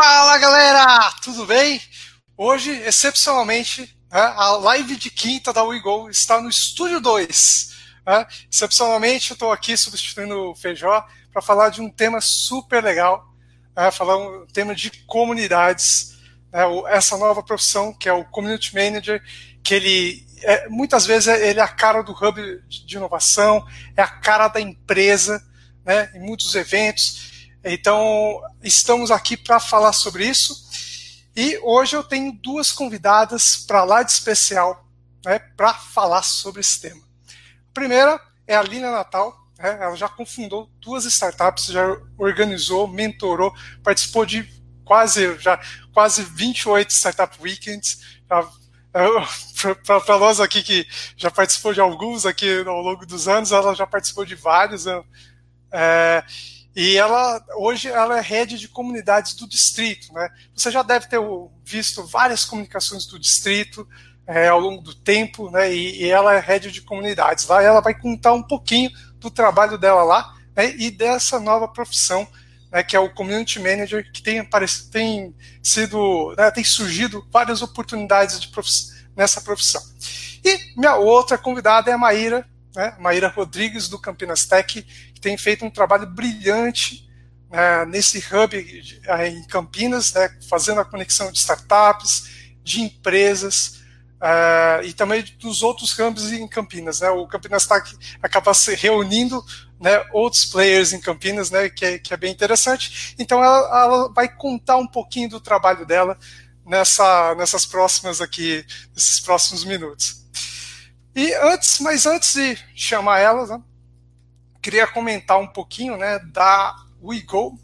Fala galera, tudo bem? Hoje, excepcionalmente, né, a live de quinta da WeGo está no Estúdio 2. Né? Excepcionalmente, eu estou aqui substituindo o Feijó para falar de um tema super legal, né? falar um tema de comunidades, essa nova profissão que é o Community Manager, que ele é, muitas vezes ele é a cara do hub de inovação, é a cara da empresa, né? em muitos eventos. Então, estamos aqui para falar sobre isso. E hoje eu tenho duas convidadas para lá de especial né, para falar sobre esse tema. A primeira é a Lina Natal. Né, ela já confundou duas startups, já organizou, mentorou, participou de quase, já, quase 28 Startup Weekends. Para nós aqui que já participou de alguns aqui ao longo dos anos, ela já participou de vários. Né, é, e ela hoje ela é rede de comunidades do distrito, né? Você já deve ter visto várias comunicações do distrito é, ao longo do tempo, né? E, e, ela é rede de comunidades. Lá ela vai contar um pouquinho do trabalho dela lá né? e dessa nova profissão, né? Que é o community manager, que tem aparecido, tem sido, né? tem surgido várias oportunidades de nessa profissão. E minha outra convidada é a Maíra, né? Maíra Rodrigues do Campinas Tech que tem feito um trabalho brilhante né, nesse hub eh, em Campinas, né, fazendo a conexão de startups, de empresas uh, e também dos outros hubs em Campinas. Né, o Campinas está acaba se reunindo né, outros players em Campinas, né, que, é, que é bem interessante. Então ela, ela, vai contar um pouquinho do trabalho dela nessa, nessas próximas aqui, nesses próximos minutos. E antes, mas antes de chamar elas, né, queria comentar um pouquinho né, da WeGo,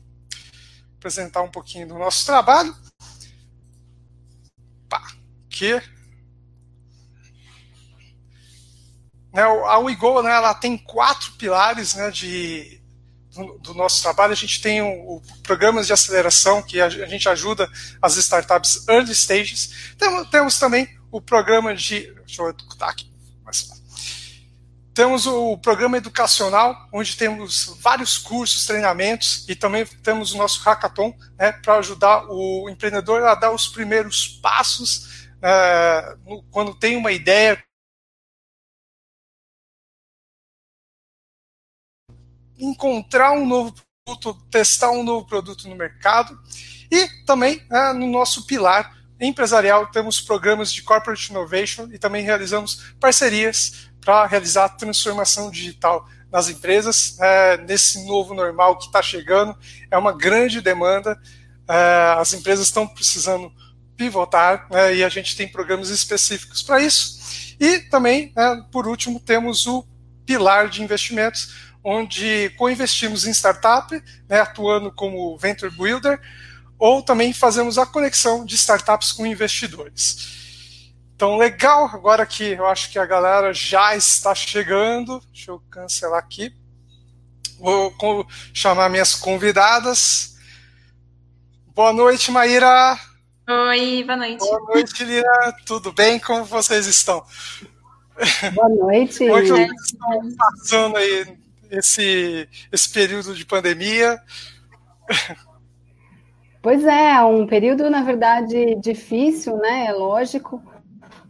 apresentar um pouquinho do nosso trabalho. Pá, que né, a WeGo né, ela tem quatro pilares né, de, do, do, nosso trabalho. A gente tem o, o, programas de aceleração que a, a, gente ajuda as startups early stages. Temos, temos também o programa de. Deixa eu botar aqui. Mais temos o programa educacional, onde temos vários cursos, treinamentos, e também temos o nosso hackathon, né, para ajudar o empreendedor a dar os primeiros passos é, no, quando tem uma ideia. Encontrar um novo produto, testar um novo produto no mercado. E também é, no nosso pilar empresarial temos programas de corporate innovation e também realizamos parcerias para realizar a transformação digital nas empresas, é, nesse novo normal que está chegando. É uma grande demanda, é, as empresas estão precisando pivotar né, e a gente tem programas específicos para isso. E também, né, por último, temos o pilar de investimentos, onde co-investimos em startup, né, atuando como venture builder, ou também fazemos a conexão de startups com investidores. Então, legal, agora que eu acho que a galera já está chegando, deixa eu cancelar aqui. Vou chamar minhas convidadas. Boa noite, Maíra. Oi, boa noite. Boa noite, Lina. Tudo bem? Como vocês estão? Boa noite. Como é que vocês estão passando aí esse, esse período de pandemia? Pois é, um período, na verdade, difícil, né? É lógico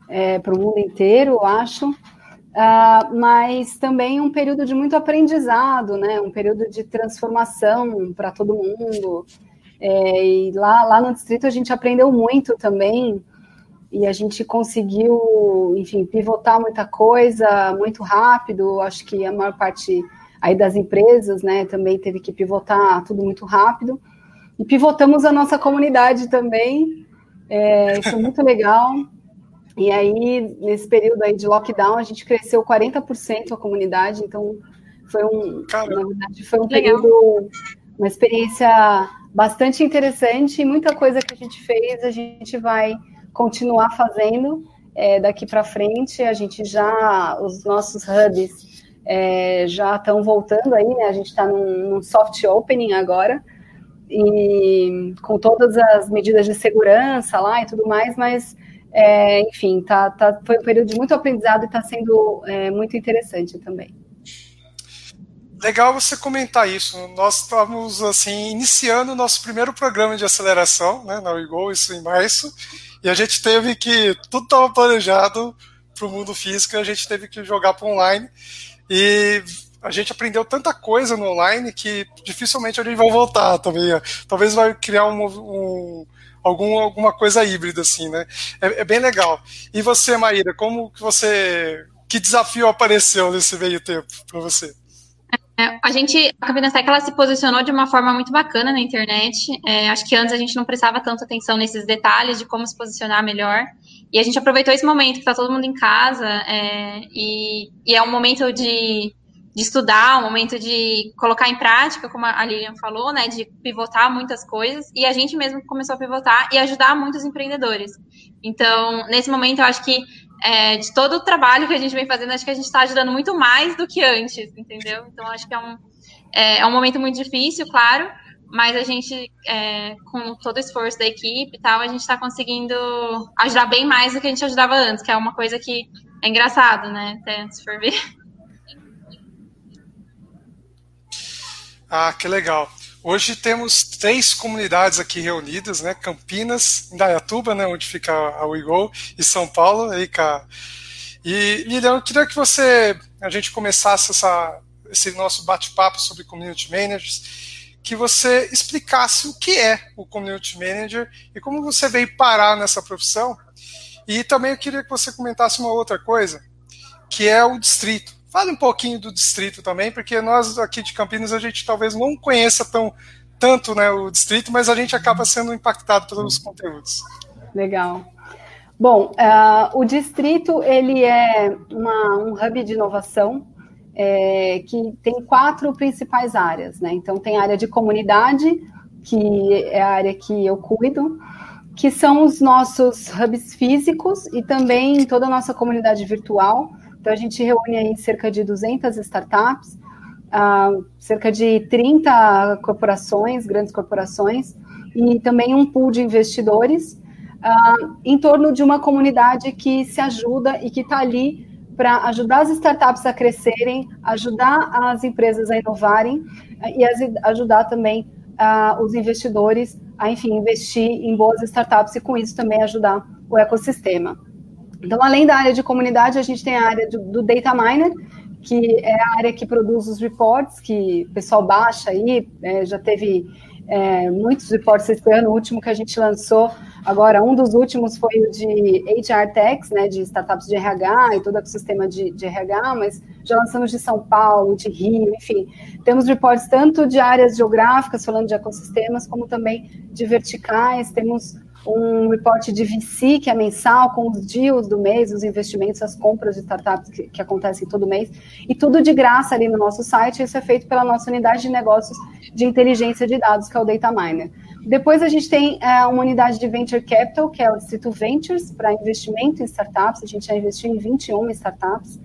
é, para o mundo inteiro, eu acho, uh, mas também um período de muito aprendizado, né? Um período de transformação para todo mundo. É, e lá, lá no distrito a gente aprendeu muito também e a gente conseguiu, enfim, pivotar muita coisa muito rápido. Acho que a maior parte aí das empresas, né, também teve que pivotar tudo muito rápido. E pivotamos a nossa comunidade também. É, isso é muito legal. E aí, nesse período aí de lockdown, a gente cresceu 40% a comunidade, então foi um, Caramba. na verdade, foi um período, uma experiência bastante interessante e muita coisa que a gente fez, a gente vai continuar fazendo é, daqui para frente. A gente já, os nossos hubs é, já estão voltando aí, né? A gente está num, num soft opening agora, e com todas as medidas de segurança lá e tudo mais, mas é, enfim, tá, tá, foi um período de muito aprendizado e está sendo é, muito interessante também. legal você comentar isso. Nós estamos assim iniciando o nosso primeiro programa de aceleração, né, na WeGo, isso em março, e a gente teve que tudo estava planejado para o mundo físico, a gente teve que jogar para online e a gente aprendeu tanta coisa no online que dificilmente a gente vai voltar também. Talvez vai criar um, um algum, alguma coisa híbrida assim, né? É, é bem legal. E você, Maíra, como que você que desafio apareceu nesse meio tempo para você? É, a gente, a Campinas Tech, ela se posicionou de uma forma muito bacana na internet. É, acho que antes a gente não prestava tanta atenção nesses detalhes de como se posicionar melhor. E a gente aproveitou esse momento que está todo mundo em casa é, e, e, é um momento de, de, estudar, um momento de colocar em prática, como a Lilian falou, né, de pivotar muitas coisas. E a gente mesmo começou a pivotar e ajudar muitos empreendedores. Então, nesse momento, eu acho que é, de todo o trabalho que a gente vem fazendo, acho que a gente está ajudando muito mais do que antes, entendeu? Então, acho que é um, é, é um momento muito difícil, claro, mas a gente, é, com todo o esforço da equipe e tal, a gente está conseguindo ajudar bem mais do que a gente ajudava antes, que é uma coisa que é engraçado, né? Até se for ver. Ah, que legal. Hoje temos três comunidades aqui reunidas, né? Campinas, Indaiatuba, né? Onde fica a WeGo, e São Paulo, aí, cá. E, Lilian, eu queria que você, a gente começasse essa, esse nosso bate-papo sobre Community Managers, que você explicasse o que é o Community Manager e como você veio parar nessa profissão. E também eu queria que você comentasse uma outra coisa, que é o distrito. Fale um pouquinho do distrito também, porque nós aqui de Campinas a gente talvez não conheça tão tanto né, o distrito, mas a gente acaba sendo impactado pelos conteúdos. Legal. Bom, uh, o distrito ele é uma, um hub de inovação é, que tem quatro principais áreas, né? Então tem a área de comunidade, que é a área que eu cuido, que são os nossos hubs físicos e também toda a nossa comunidade virtual. Então, a gente reúne aí cerca de 200 startups, uh, cerca de 30 corporações, grandes corporações, e também um pool de investidores, uh, em torno de uma comunidade que se ajuda e que está ali para ajudar as startups a crescerem, ajudar as empresas a inovarem uh, e as, ajudar também os investidores a, enfim, investir em boas startups e, com isso, também ajudar o ecossistema. Então, além da área de comunidade, a gente tem a área do, do data miner, que é a área que produz os reports, que o pessoal baixa aí, é, já teve é, muitos reports esse ano, o último que a gente lançou, agora um dos últimos foi o de HR Techs, né, de startups de RH e todo o ecossistema de, de RH, mas já lançamos de São Paulo, de Rio, enfim, temos reports tanto de áreas geográficas, falando de ecossistemas, como também de verticais, temos um reporte de VC, que é mensal, com os deals do mês, os investimentos, as compras de startups que, que, acontecem todo mês, e tudo de graça ali no nosso site. Isso é feito pela nossa unidade de negócios de inteligência de dados, que é o Data Miner. Depois a gente tem é, uma unidade de Venture Capital, que é o Distrito Ventures, para investimento em startups. A gente já investiu em 21 startups.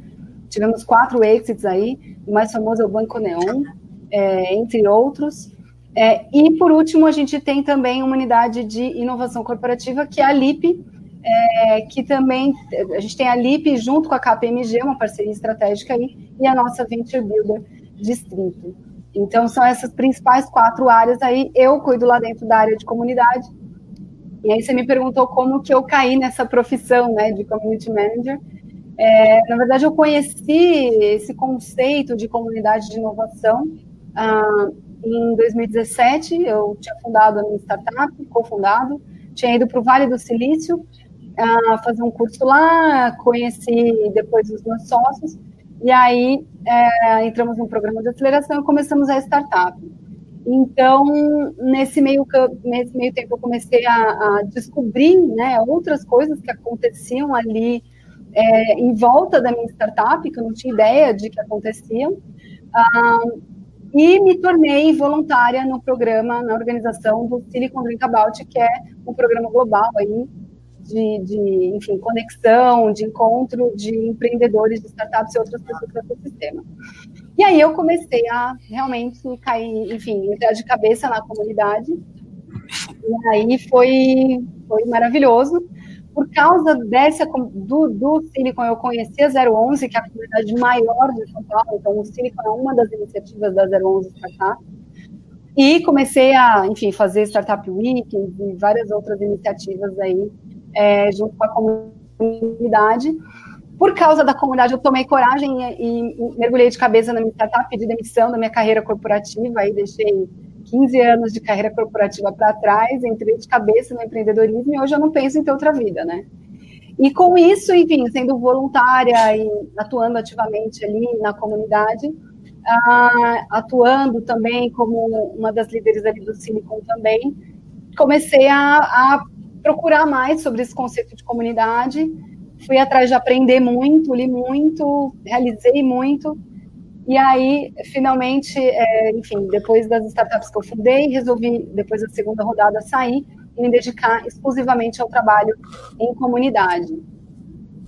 Tivemos quatro exits aí, o mais famoso é o Banco Neon, é, entre outros. É, e, por último, a gente tem também uma unidade de inovação corporativa, que é a LIP, é, que também, a gente tem a LIP junto com a KPMG, uma parceria estratégica aí, e a nossa Venture Builder Distrito. Então, são essas principais quatro áreas aí. Eu cuido lá dentro da área de comunidade. E aí você me perguntou como que eu caí nessa profissão né, de Community Manager. É, na verdade, eu conheci esse conceito de comunidade de inovação ah, em 2017, eu tinha fundado a minha startup, cofundado, tinha ido para o Vale do Silício uh, fazer um curso lá, conheci depois os meus sócios, e aí é, entramos num programa de aceleração e começamos a startup. Então, nesse meio, nesse meio tempo, eu comecei a, a descobrir né, outras coisas que aconteciam ali é, em volta da minha startup, que eu não tinha ideia de que aconteciam. Uh, e me tornei voluntária no programa, na organização do Silicon Drink About, que é um programa global aí de, de enfim, conexão, de encontro de empreendedores, de startups e outras pessoas do ecossistema. E aí eu comecei a realmente cair, enfim, entrar de cabeça na comunidade. E aí foi, foi maravilhoso, causa dessa, do, do Silicon, eu conheci a 011, que é a comunidade maior de São Paulo, então o Silicon é uma das iniciativas da 011 Startup, e comecei a, enfim, fazer Startup Weekends e várias outras iniciativas aí, é, junto com a comunidade. Por causa da comunidade, eu tomei coragem e, e mergulhei de cabeça na minha startup, pedi demissão da minha carreira corporativa, aí deixei 15 anos de carreira corporativa para trás, entrei de cabeça no empreendedorismo e hoje eu não penso em ter outra vida, né? E com isso, enfim, sendo voluntária e atuando ativamente ali na comunidade, uh, atuando também como uma das líderes ali do Silicon também, comecei a, a procurar mais sobre esse conceito de comunidade, fui atrás de aprender muito, li muito, realizei muito, e aí, finalmente, é, enfim, depois das startups que eu fundei, resolvi, depois da segunda rodada, sair e me dedicar exclusivamente ao trabalho em comunidade.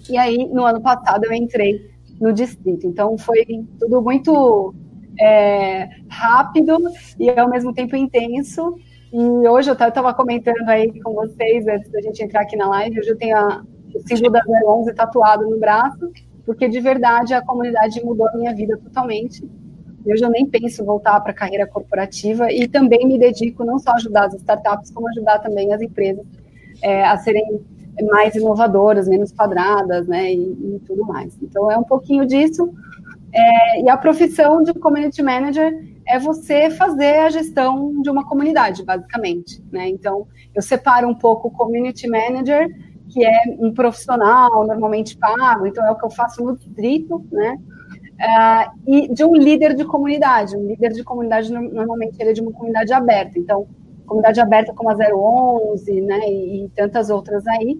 E aí, no ano passado, eu entrei no distrito. Então, foi tudo muito é, rápido e, ao mesmo tempo, intenso. E hoje, eu estava comentando aí com vocês, antes da gente entrar aqui na live, hoje eu tenho a, o símbolo da 011 tatuado no braço porque de verdade a comunidade mudou a minha vida totalmente. Eu já nem penso voltar para a carreira corporativa e também me dedico não só a ajudar as startups, como ajudar também as empresas é, a serem mais inovadoras, menos quadradas, né, e, e, tudo mais. Então é um pouquinho disso. É, e a profissão de community manager é você fazer a gestão de uma comunidade, basicamente, né? Então eu separo um pouco o community manager que é um profissional normalmente pago, então é o que eu faço no distrito, né? Uh, e de um líder de comunidade. Um líder de comunidade, normalmente, ele é de uma comunidade aberta. Então, comunidade aberta como a 011, né, e, e tantas outras aí.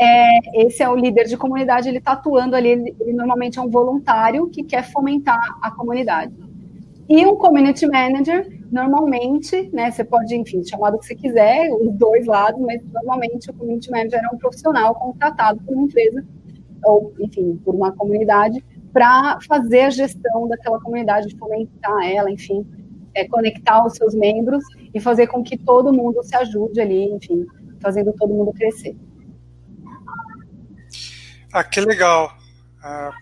É, esse é o líder de comunidade, ele está atuando ali, ele, ele normalmente é um voluntário que quer fomentar a comunidade. E um community manager, normalmente, né, você pode, enfim, chamar do que você quiser, os dois lados, mas normalmente o community manager é um profissional contratado por uma empresa, ou, enfim, por uma comunidade, para fazer a gestão daquela comunidade, fomentar ela, enfim, é, conectar os seus membros e fazer com que todo mundo se ajude ali, enfim, fazendo todo mundo crescer. Ah, que legal. Ah,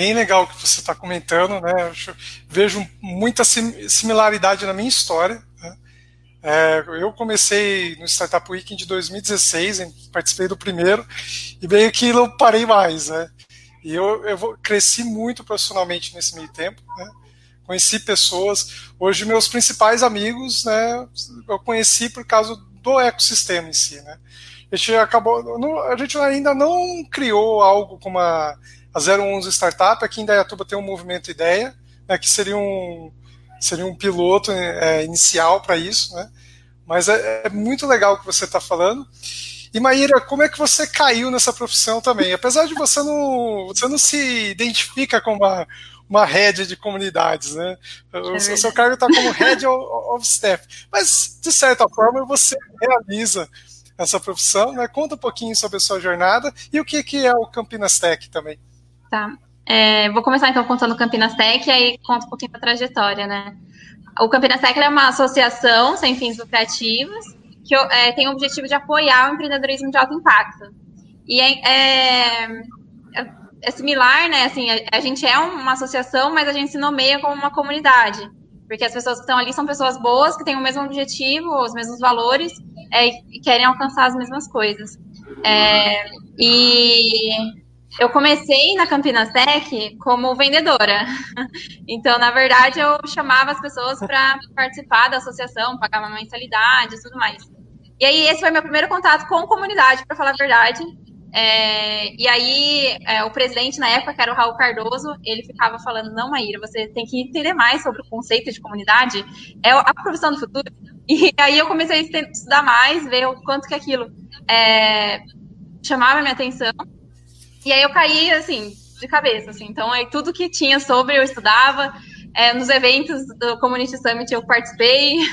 bem legal que você está comentando, né? Eu vejo muita similaridade na minha história. Né? É, eu comecei no Startup Weekend de 2016, participei do primeiro e meio que não parei mais, né? E eu, eu cresci muito profissionalmente nesse meio tempo, né? Conheci pessoas. Hoje meus principais amigos, né? Eu conheci por causa do ecossistema em si, né? A gente acabou, a gente ainda não criou algo como a a 011 Startup, aqui em Dayatuba tem um movimento ideia, né, que seria um, seria um piloto é, inicial para isso, né? Mas é, é, muito legal o que você está falando. E Maíra, como é que você caiu nessa profissão também? Apesar de você não, você não se identifica com uma, uma head de comunidades, né? O, é seu cargo está como head of staff, mas de certa forma você realiza essa profissão, né? Conta um pouquinho sobre a sua jornada e o que, que é o Campinas Tech também. Tá. É, vou começar então contando o Campinas Tech e aí conto um pouquinho da trajetória, né? O Campinas Tech é uma associação sem fins lucrativos que é, tem o objetivo de apoiar o empreendedorismo de alto impacto. E é, é, é similar, né? Assim, a, a, gente é uma associação, mas a gente se nomeia como uma comunidade. Porque as pessoas que estão ali são pessoas boas, que têm o mesmo objetivo, os mesmos valores é, e querem alcançar as mesmas coisas. É, e eu comecei na Campinas Tech como vendedora. Então, na verdade, eu chamava as pessoas para participar da associação, pagava mensalidade e tudo mais. E aí, esse foi meu primeiro contato com comunidade, para falar a verdade. É, e aí, é, o presidente na época, que era o Raul Cardoso, ele ficava falando: Não, Maíra, você tem que entender mais sobre o conceito de comunidade, é a profissão do futuro. E aí, eu comecei a estudar mais, ver o quanto que aquilo é, chamava minha atenção. E aí eu caí, assim, de cabeça, assim. Então, aí tudo que tinha sobre eu estudava. É, nos eventos do Community Summit eu participei.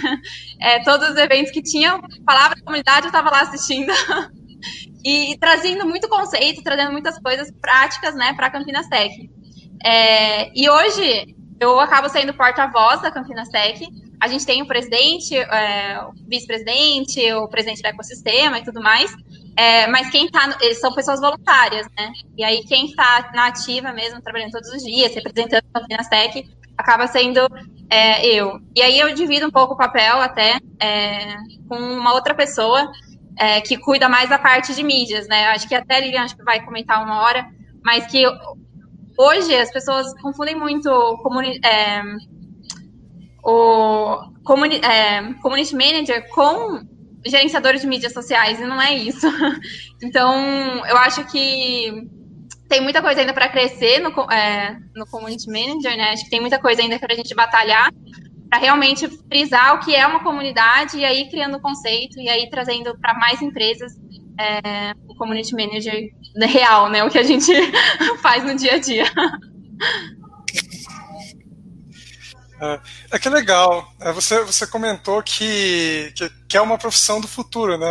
É, todos os eventos que tinham palavra comunidade eu estava lá assistindo. e, e, trazendo muito conceito, trazendo muitas coisas práticas, né, para a Campinas Tech. É, e hoje eu acabo sendo porta-voz da Campinas Tech. A gente tem o presidente, é, o vice-presidente, o presidente do ecossistema e tudo mais. É, mas quem tá, eles são pessoas voluntárias, né? E aí quem está na ativa mesmo, trabalhando todos os dias, representando a Finastec, acaba sendo é, eu. E aí eu divido um pouco o papel até é, com uma outra pessoa é, que cuida mais da parte de mídias, né? Acho que até a Lilian acho que vai comentar uma hora, mas que hoje as pessoas confundem muito comuni é, o comuni é, community manager com gerenciador de mídias sociais, e não é isso. Então, eu acho que tem muita coisa ainda para crescer no, é, no community manager, né? Acho que tem muita coisa ainda para a gente batalhar para realmente frisar o que é uma comunidade e aí criando conceito e aí trazendo para mais empresas é, o community manager real, né? O que a gente faz no dia a dia. É, é que legal. É, você, você comentou que, que, que, é uma profissão do futuro, né?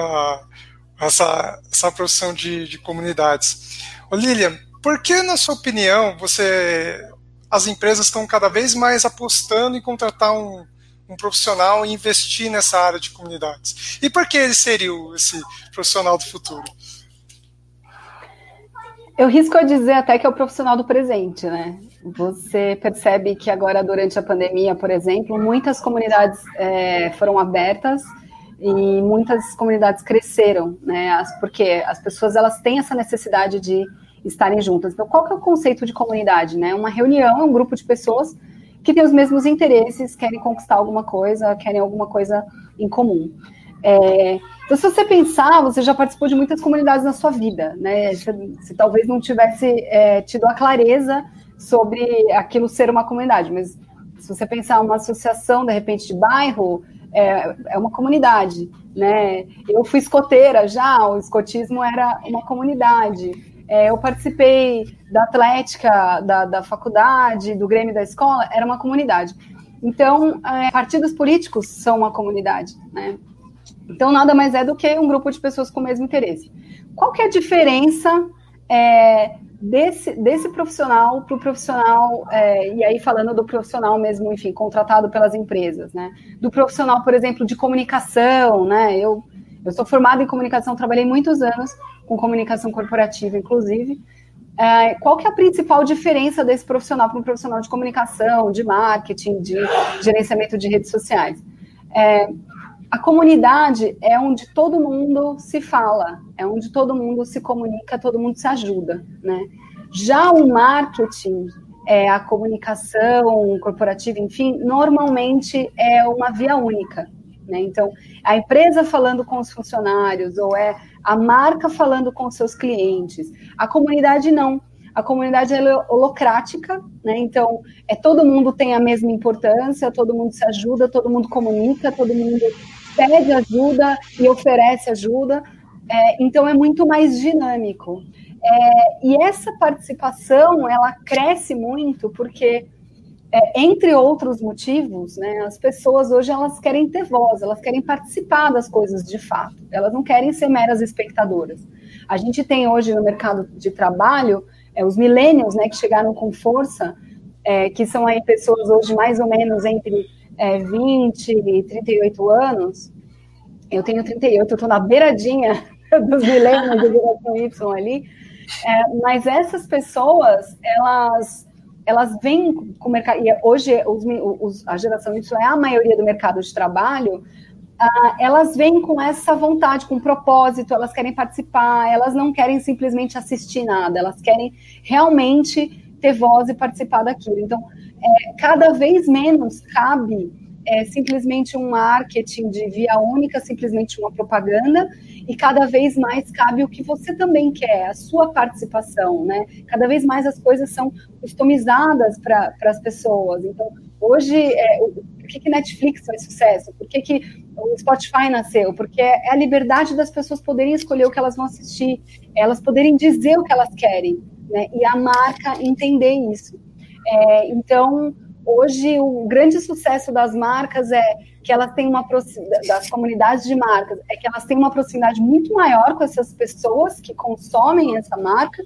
Essa, essa profissão de, de comunidades. Ô, Lilian, por que, na sua opinião, você as empresas estão cada vez mais apostando em contratar um, um profissional e investir nessa área de comunidades? E por que ele seria esse profissional do futuro? Eu risco a dizer até que é o profissional do presente, né? Você percebe que agora, durante a pandemia, por exemplo, muitas comunidades é, foram abertas e muitas comunidades cresceram, né? As, porque as pessoas elas têm essa necessidade de estarem juntas. Então, qual que é o conceito de comunidade, né? Uma reunião, um grupo de pessoas que têm os mesmos interesses, querem conquistar alguma coisa, querem alguma coisa em comum. É, então, se você pensar, você já participou de muitas comunidades na sua vida, né? Se, talvez não tivesse é, tido a clareza sobre aquilo ser uma comunidade, mas se você pensar uma associação, de repente, de bairro, é, é uma comunidade, né? Eu fui escoteira já, o escotismo era uma comunidade. É, eu participei da atlética da, da faculdade, do Grêmio da escola, era uma comunidade. Então, é, partidos políticos são uma comunidade, né? Então, nada mais é do que um grupo de pessoas com o mesmo interesse. Qual que é a diferença é, desse, desse profissional para o profissional, é, e aí falando do profissional mesmo, enfim, contratado pelas empresas, né? Do profissional, por exemplo, de comunicação, né? Eu, eu sou formada em comunicação, trabalhei muitos anos com comunicação corporativa, inclusive. É, qual que é a principal diferença desse profissional para um profissional de comunicação, de marketing, de gerenciamento de redes sociais? É, a comunidade é onde todo mundo se fala, é onde todo mundo se comunica, todo mundo se ajuda, né? Já o marketing, é, a comunicação corporativa, enfim, normalmente é uma via única, né? Então, a empresa falando com os funcionários, ou é a marca falando com seus clientes. A comunidade não. A comunidade é holocrática, né? Então, é todo mundo tem a mesma importância, todo mundo se ajuda, todo mundo comunica, todo mundo pede ajuda e oferece ajuda. É, então, é muito mais dinâmico. É, e essa participação, ela cresce muito porque é, entre outros motivos, né, as pessoas hoje elas querem ter voz, elas querem participar das coisas de fato, elas não querem ser meras espectadoras. A gente tem hoje no mercado de trabalho é, os millennials, né, que chegaram com força, é, que são aí pessoas hoje mais ou menos entre é, 20 e 38 anos. Eu tenho 38, eu estou na beiradinha dos millennials da geração Y ali, é, mas essas pessoas, elas elas vêm com o mercado, e hoje os, os, a geração Y é a maioria do mercado de trabalho, uh, elas vêm com essa vontade, com propósito, elas querem participar, elas não querem simplesmente assistir nada, elas querem realmente ter voz e participar daquilo. Então, é, cada vez menos cabe é, simplesmente um marketing de via única, simplesmente uma propaganda, e cada vez mais cabe o que você também quer, a sua participação, né? Cada vez mais as coisas são customizadas para as pessoas. Então, hoje, é, por que, que Netflix faz sucesso? Por que, que o Spotify nasceu? Porque é a liberdade das pessoas poderem escolher o que elas vão assistir, elas poderem dizer o que elas querem, né? E a marca entender isso. É, então, hoje o grande sucesso das marcas é que elas têm uma das comunidades de marcas é que elas têm uma proximidade muito maior com essas pessoas que consomem essa marca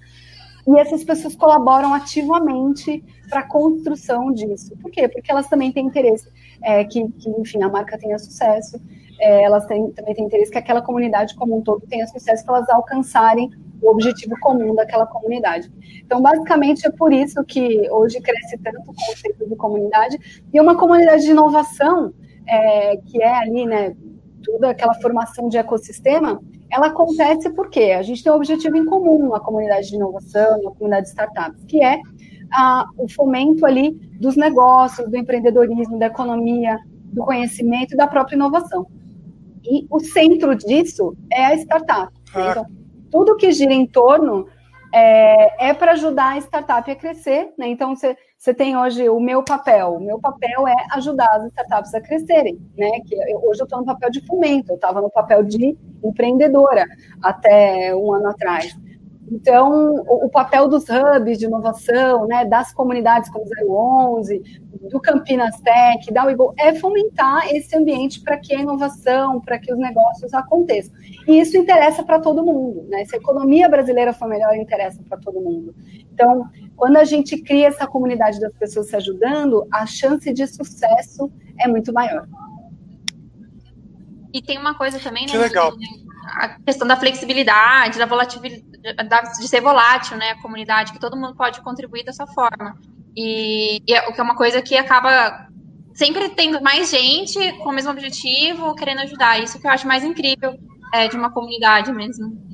e essas pessoas colaboram ativamente para a construção disso. Por quê? Porque elas também têm interesse é, que, que, enfim, a marca tenha sucesso. é, elas têm, também têm interesse que aquela comunidade como um todo tenha sucesso, que elas alcançarem o objetivo comum daquela comunidade. Então, basicamente, é por isso que hoje cresce tanto o conceito de comunidade, e uma comunidade de inovação, é, que é ali, né, toda aquela formação de ecossistema, ela acontece porque a gente tem um objetivo em comum, uma comunidade de inovação, uma comunidade de startups, que é a, o fomento ali dos negócios, do empreendedorismo, da economia, do conhecimento e da própria inovação. E o centro disso é a startup. Ah. Então, tudo que gira em torno é, é para ajudar a startup a crescer. Né? Então, você tem hoje o meu papel. O meu papel é ajudar as startups a crescerem. Né? Que eu, hoje eu estou no papel de fomento, eu estava no papel de empreendedora até um ano atrás. Então, o, o, papel dos hubs de inovação, né, das comunidades como 011, do Campinas Tech, da Weibo, é fomentar esse ambiente para que a inovação, para que os negócios aconteçam. E isso interessa para todo mundo. Né? Se a economia brasileira for melhor, interessa para todo mundo. Então, quando a gente cria essa comunidade das pessoas se ajudando, a chance de sucesso é muito maior. E tem uma coisa também, né? Que legal. A questão da flexibilidade, da volatilidade, de ser volátil, né? A comunidade, que todo mundo pode contribuir dessa forma. E, e é, o que é uma coisa que acaba sempre tendo mais gente com o mesmo objetivo, querendo ajudar. Isso que eu acho mais incrível é, de uma comunidade mesmo.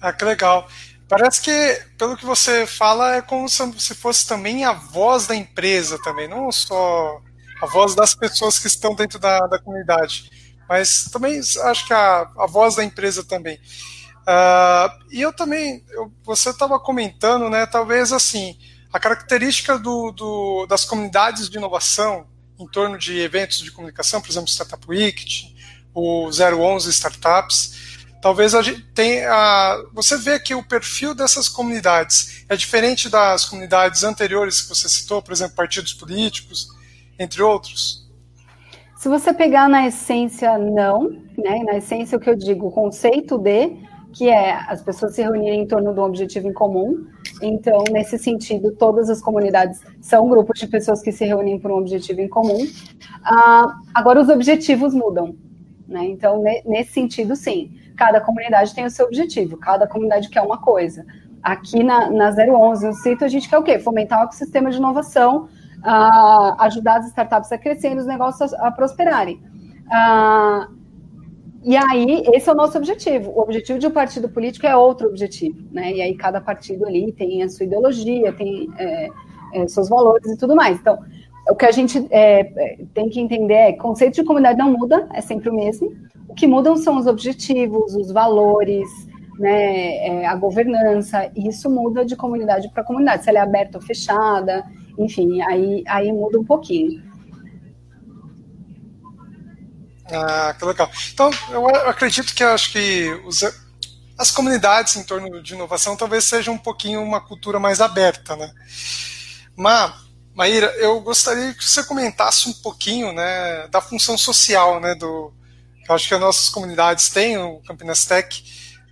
Ah, que legal. Parece que, pelo que você fala, é como se fosse também a voz da empresa também, não só a voz das pessoas que estão dentro da, da comunidade, mas também acho que a, a voz da empresa também. Uh, e eu também, eu, você estava comentando, né, talvez assim, a característica do, do, das comunidades de inovação em torno de eventos de comunicação, por exemplo, Startup Week, o 011 Startups, talvez a gente tenha, você vê que o perfil dessas comunidades é diferente das comunidades anteriores que você citou, por exemplo, partidos políticos, entre outros? Se você pegar na essência, não. Né? Na essência, o que eu digo, o conceito de, que é as pessoas se reunirem em torno de um objetivo em comum. Então, nesse sentido, todas as comunidades são grupos de pessoas que se reúnem por um objetivo em comum. Ah, agora, os objetivos mudam. Né? Então, nesse sentido, sim. Cada comunidade tem o seu objetivo, cada comunidade quer uma coisa. Aqui na, na 011, no CITO, a gente quer o quê? Fomentar o ecossistema de inovação uh, ajudar as startups a crescerem, os negócios a, a prosperarem. Uh, e aí, esse é o nosso objetivo. O objetivo de um partido político é outro objetivo, né? E aí, cada partido ali tem a sua ideologia, tem é, é, seus valores e tudo mais. Então, o que a gente é, é tem que entender é que o conceito de comunidade não muda, é sempre o mesmo. O que mudam são os objetivos, os valores, né, é, a governança. E isso muda de comunidade para comunidade, se ela é aberta ou fechada, enfim, aí, aí muda um pouquinho. Ah, que legal. Então, eu acredito que acho que os, as comunidades em torno de inovação talvez seja um pouquinho uma cultura mais aberta, né? Mas, Maíra, eu gostaria que você comentasse um pouquinho, né, da função social, né, do que eu acho que as nossas comunidades têm, o Campinas Tech,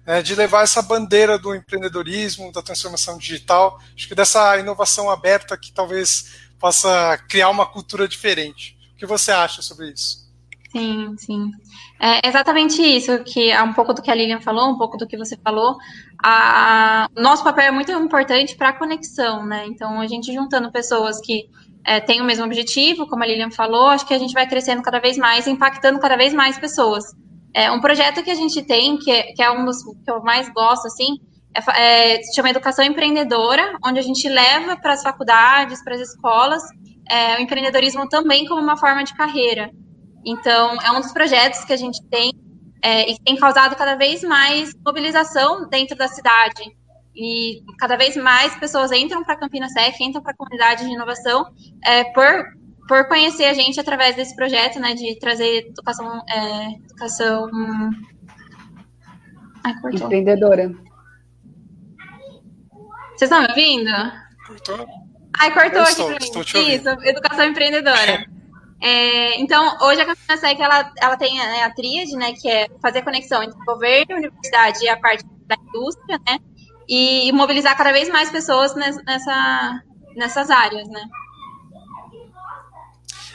né, de levar essa bandeira do empreendedorismo, da transformação digital, acho que dessa inovação aberta que talvez possa criar uma cultura diferente. O que você acha sobre isso? Sim, sim. É exatamente isso, que é um pouco do que a Lilian falou, um pouco do que você falou. A, nosso papel é muito importante para a conexão, né? Então, a gente juntando pessoas que é, têm o mesmo objetivo, como a Lilian falou, acho que a gente vai crescendo cada vez mais, impactando cada vez mais pessoas. É, um projeto que a gente tem, que é, que é um dos que eu mais gosto, assim, é, é, se chama Educação Empreendedora, onde a gente leva para as faculdades, para as escolas, é, o empreendedorismo também como uma forma de carreira. Então, é um dos projetos que a gente tem é, e tem causado cada vez mais mobilização dentro da cidade. E cada vez mais pessoas entram para a Campinas Tech, entram para a comunidade de inovação é, por por conhecer a gente através desse projeto, né, de trazer educação, é, educação Ai, empreendedora. Vocês estão me ouvindo? Cortou. Ai, cortou aqui para mim. Isso, educação empreendedora. É, então, hoje a Campinas Tech, ela, ela tem né, a tríade, né, que é fazer conexão entre o governo, a universidade e a parte da indústria, né, e mobilizar cada vez mais pessoas nessa, nessas áreas, né.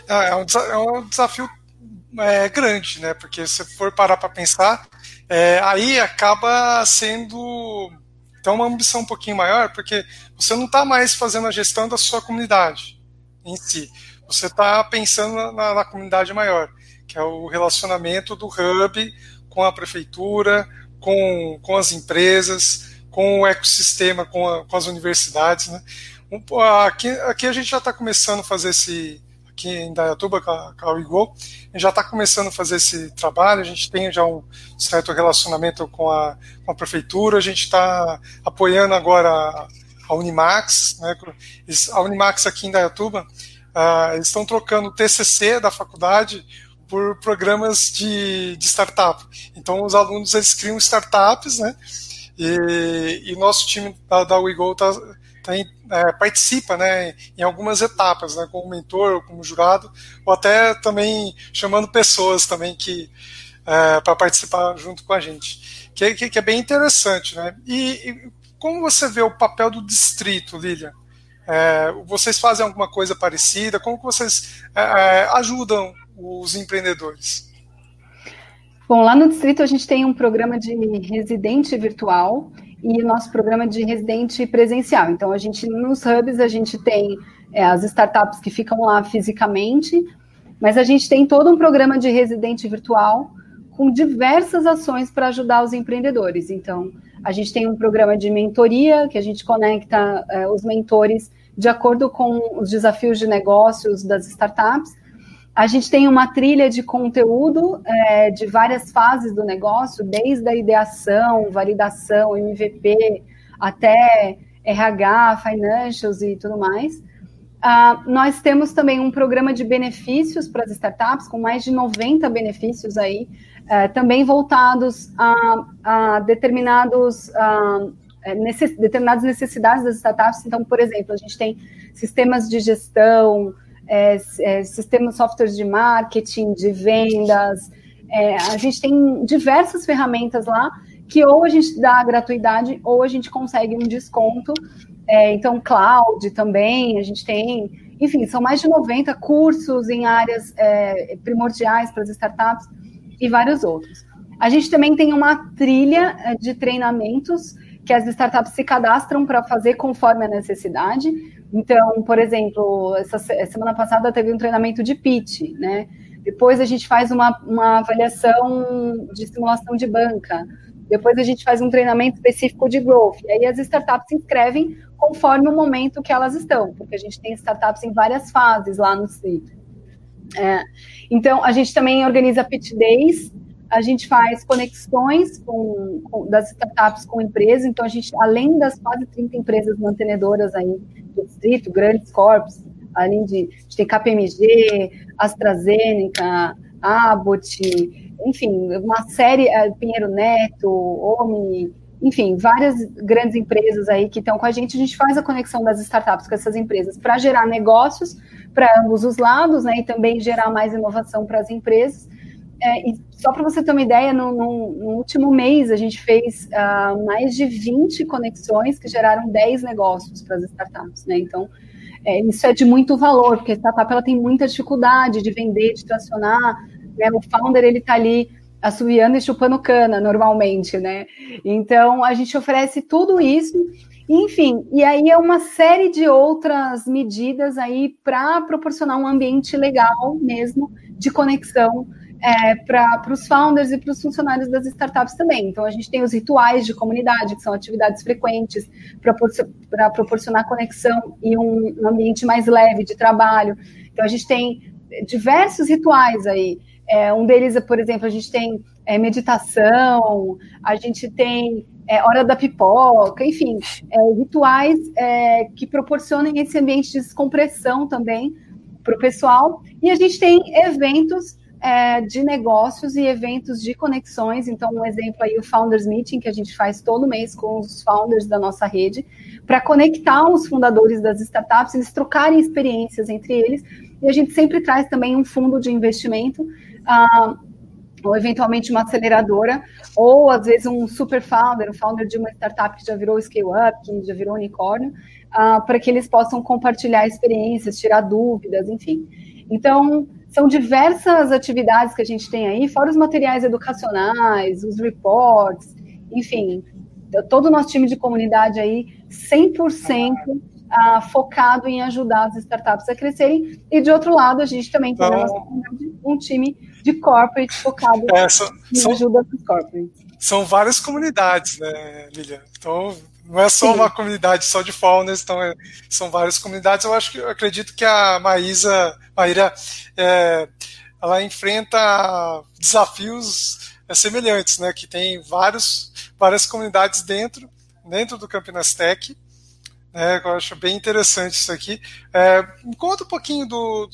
É, é um, é um desafio é, grande, né? Porque se for parar para pensar, é, aí acaba sendo então uma ambição um pouquinho maior, porque você não está mais fazendo a gestão da sua comunidade em si. Você está pensando na, na, comunidade maior, que é o relacionamento do hub com a prefeitura, com, com as empresas, com o ecossistema, com, a, com as universidades. Né? Aqui, aqui a gente já está começando a fazer esse, aqui em Dayatuba, com a, com a gente já está começando a fazer esse trabalho, a gente tem já um certo relacionamento com a, com a prefeitura, a gente está apoiando agora a, a Unimax, né, a Unimax aqui em Dayatuba, uh, eles estão trocando o TCC da faculdade por programas de, de startup. Então, os alunos eles criam startups, né? E, e nosso time da, da WeGo está tá é, participa né, em algumas etapas, né, como mentor, como jurado, ou até também chamando pessoas também que é, para participar junto com a gente, que, que, que, é bem interessante. Né? E, e, como você vê o papel do distrito, Lilian? É, vocês fazem alguma coisa parecida? Como que vocês é, é, ajudam os empreendedores? Bom, lá no distrito a gente tem um programa de residente virtual e o nosso programa de residente presencial. Então, a gente, nos hubs, a gente tem é, as startups que ficam lá fisicamente, mas a gente tem todo um programa de residente virtual com diversas ações para ajudar os empreendedores. Então, a gente tem um programa de mentoria que a gente conecta é, os mentores de acordo com os desafios de negócios das startups. A gente tem uma trilha de conteúdo é, de várias fases do negócio, desde a ideação, validação, MVP, até RH, financials e tudo mais. Uh, nós temos também um programa de benefícios para as startups, com mais de 90 benefícios aí, uh, também voltados a, a determinados, uh, necess, determinadas necessidades das startups. Então, por exemplo, a gente tem sistemas de gestão, é, é, sistemas, softwares de marketing, de vendas. É, a gente tem diversas ferramentas lá que ou a gente dá gratuidade ou a gente consegue um desconto. É, então, cloud também, a gente tem, enfim, são mais de 90 cursos em áreas é, primordiais para as startups e vários outros. A gente também tem uma trilha é, de treinamentos que as startups se cadastram para fazer conforme a necessidade. Então, por exemplo, essa semana passada teve um treinamento de pitch, né? Depois a gente faz uma, uma avaliação de simulação de banca. Depois a gente faz um treinamento específico de growth. E aí as startups se inscrevem conforme o momento que elas estão, porque a gente tem startups em várias fases lá no sítio. É, então, a gente também organiza pitch days, a gente faz conexões com, com, das startups com empresas, então a gente, além das quase 30 empresas mantenedoras aí do distrito, grandes corpos, além de, a gente tem KPMG, AstraZeneca, Abbott, enfim, uma série, eh, Pinheiro Neto, Omni, enfim, várias grandes empresas aí que estão com a gente, a gente faz a conexão das startups com essas empresas para gerar negócios para ambos os lados, né, e também gerar mais inovação para as empresas. É, e só para você ter uma ideia, no, no, no, último mês a gente fez uh, mais de 20 conexões que geraram 10 negócios para as startups, né? Então, é, isso é de muito valor, porque a startup ela tem muita dificuldade de vender, de tracionar, né? O founder, ele está ali assoviando e chupando cana, normalmente, né? Então, a gente oferece tudo isso, enfim, e aí é uma série de outras medidas aí para proporcionar um ambiente legal mesmo de conexão é, para os founders e para os funcionários das startups também. Então, a gente tem os rituais de comunidade, que são atividades frequentes para proporcionar conexão e um, um, ambiente mais leve de trabalho. Então, a gente tem diversos rituais aí. É, um deles, por exemplo, a gente tem é, meditação, a gente tem é, hora da pipoca, enfim, é, rituais é, que proporcionem esse ambiente de descompressão também para o pessoal. E a gente tem eventos é, de negócios e eventos de conexões. Então, um exemplo aí, o Founders Meeting, que a gente faz todo mês com os founders da nossa rede, para conectar os fundadores das startups, eles trocarem experiências entre eles. E a gente sempre traz também um fundo de investimento. Ah, ou eventualmente uma aceleradora, ou às vezes um super founder, um founder de uma startup que já virou scale-up, que já virou unicórnio, uh, para que eles possam compartilhar experiências, tirar dúvidas, enfim. Então, são diversas atividades que a gente tem aí, fora os materiais educacionais, os reports, enfim, todo o nosso time de comunidade aí, 100% ah, focado em ajudar as startups a crescerem. E, de outro lado, a gente também tem então, um time de corporate focado é, são, em são, ajuda dos corporates. São várias comunidades, né, Lilian? Então, não é só Sim. uma comunidade só de founders, então é, são várias comunidades. Eu acho que eu acredito que a Maísa, Maíra, é, ela enfrenta desafios é, semelhantes, né? Que tem vários, várias comunidades dentro, dentro do Campinas Tech. Né, eu acho bem interessante isso aqui. É, conta um pouquinho do,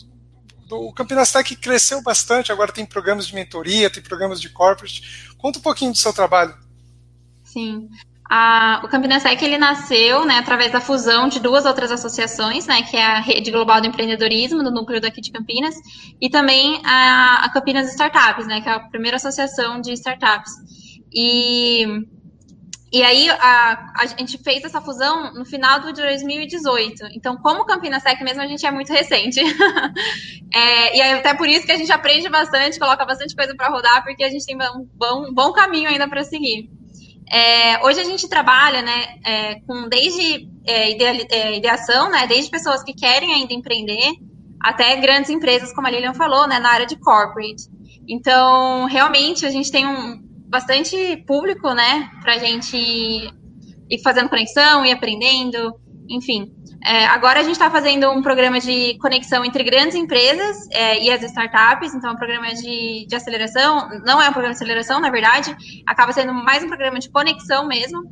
do. O Campinas Tech cresceu bastante, agora tem programas de mentoria, tem programas de corporate. Conta um pouquinho do seu trabalho. Sim. A, o Tech ele nasceu né, através da fusão de duas outras associações, né, que é a Rede Global do Empreendedorismo, do núcleo daqui de Campinas, e também a, a Campinas Startups, né, que é a primeira associação de startups. E, e aí a, a gente fez essa fusão no final de 2018. Então, como Campinas Tech mesmo, a gente é muito recente. é, e até por isso que a gente aprende bastante, coloca bastante coisa para rodar, porque a gente tem um bom, um bom caminho ainda para seguir. É, hoje a gente trabalha, né, é, com desde é, é, ideação, né, desde pessoas que querem ainda empreender, até grandes empresas, como a Lilian falou, né, na área de corporate. Então, realmente, a gente tem um bastante público, né, para a gente ir fazendo conexão, e aprendendo, enfim. É, agora a gente está fazendo um programa de conexão entre grandes empresas é, e as startups, então é um programa de, de aceleração, não é um programa de aceleração, na verdade, acaba sendo mais um programa de conexão mesmo,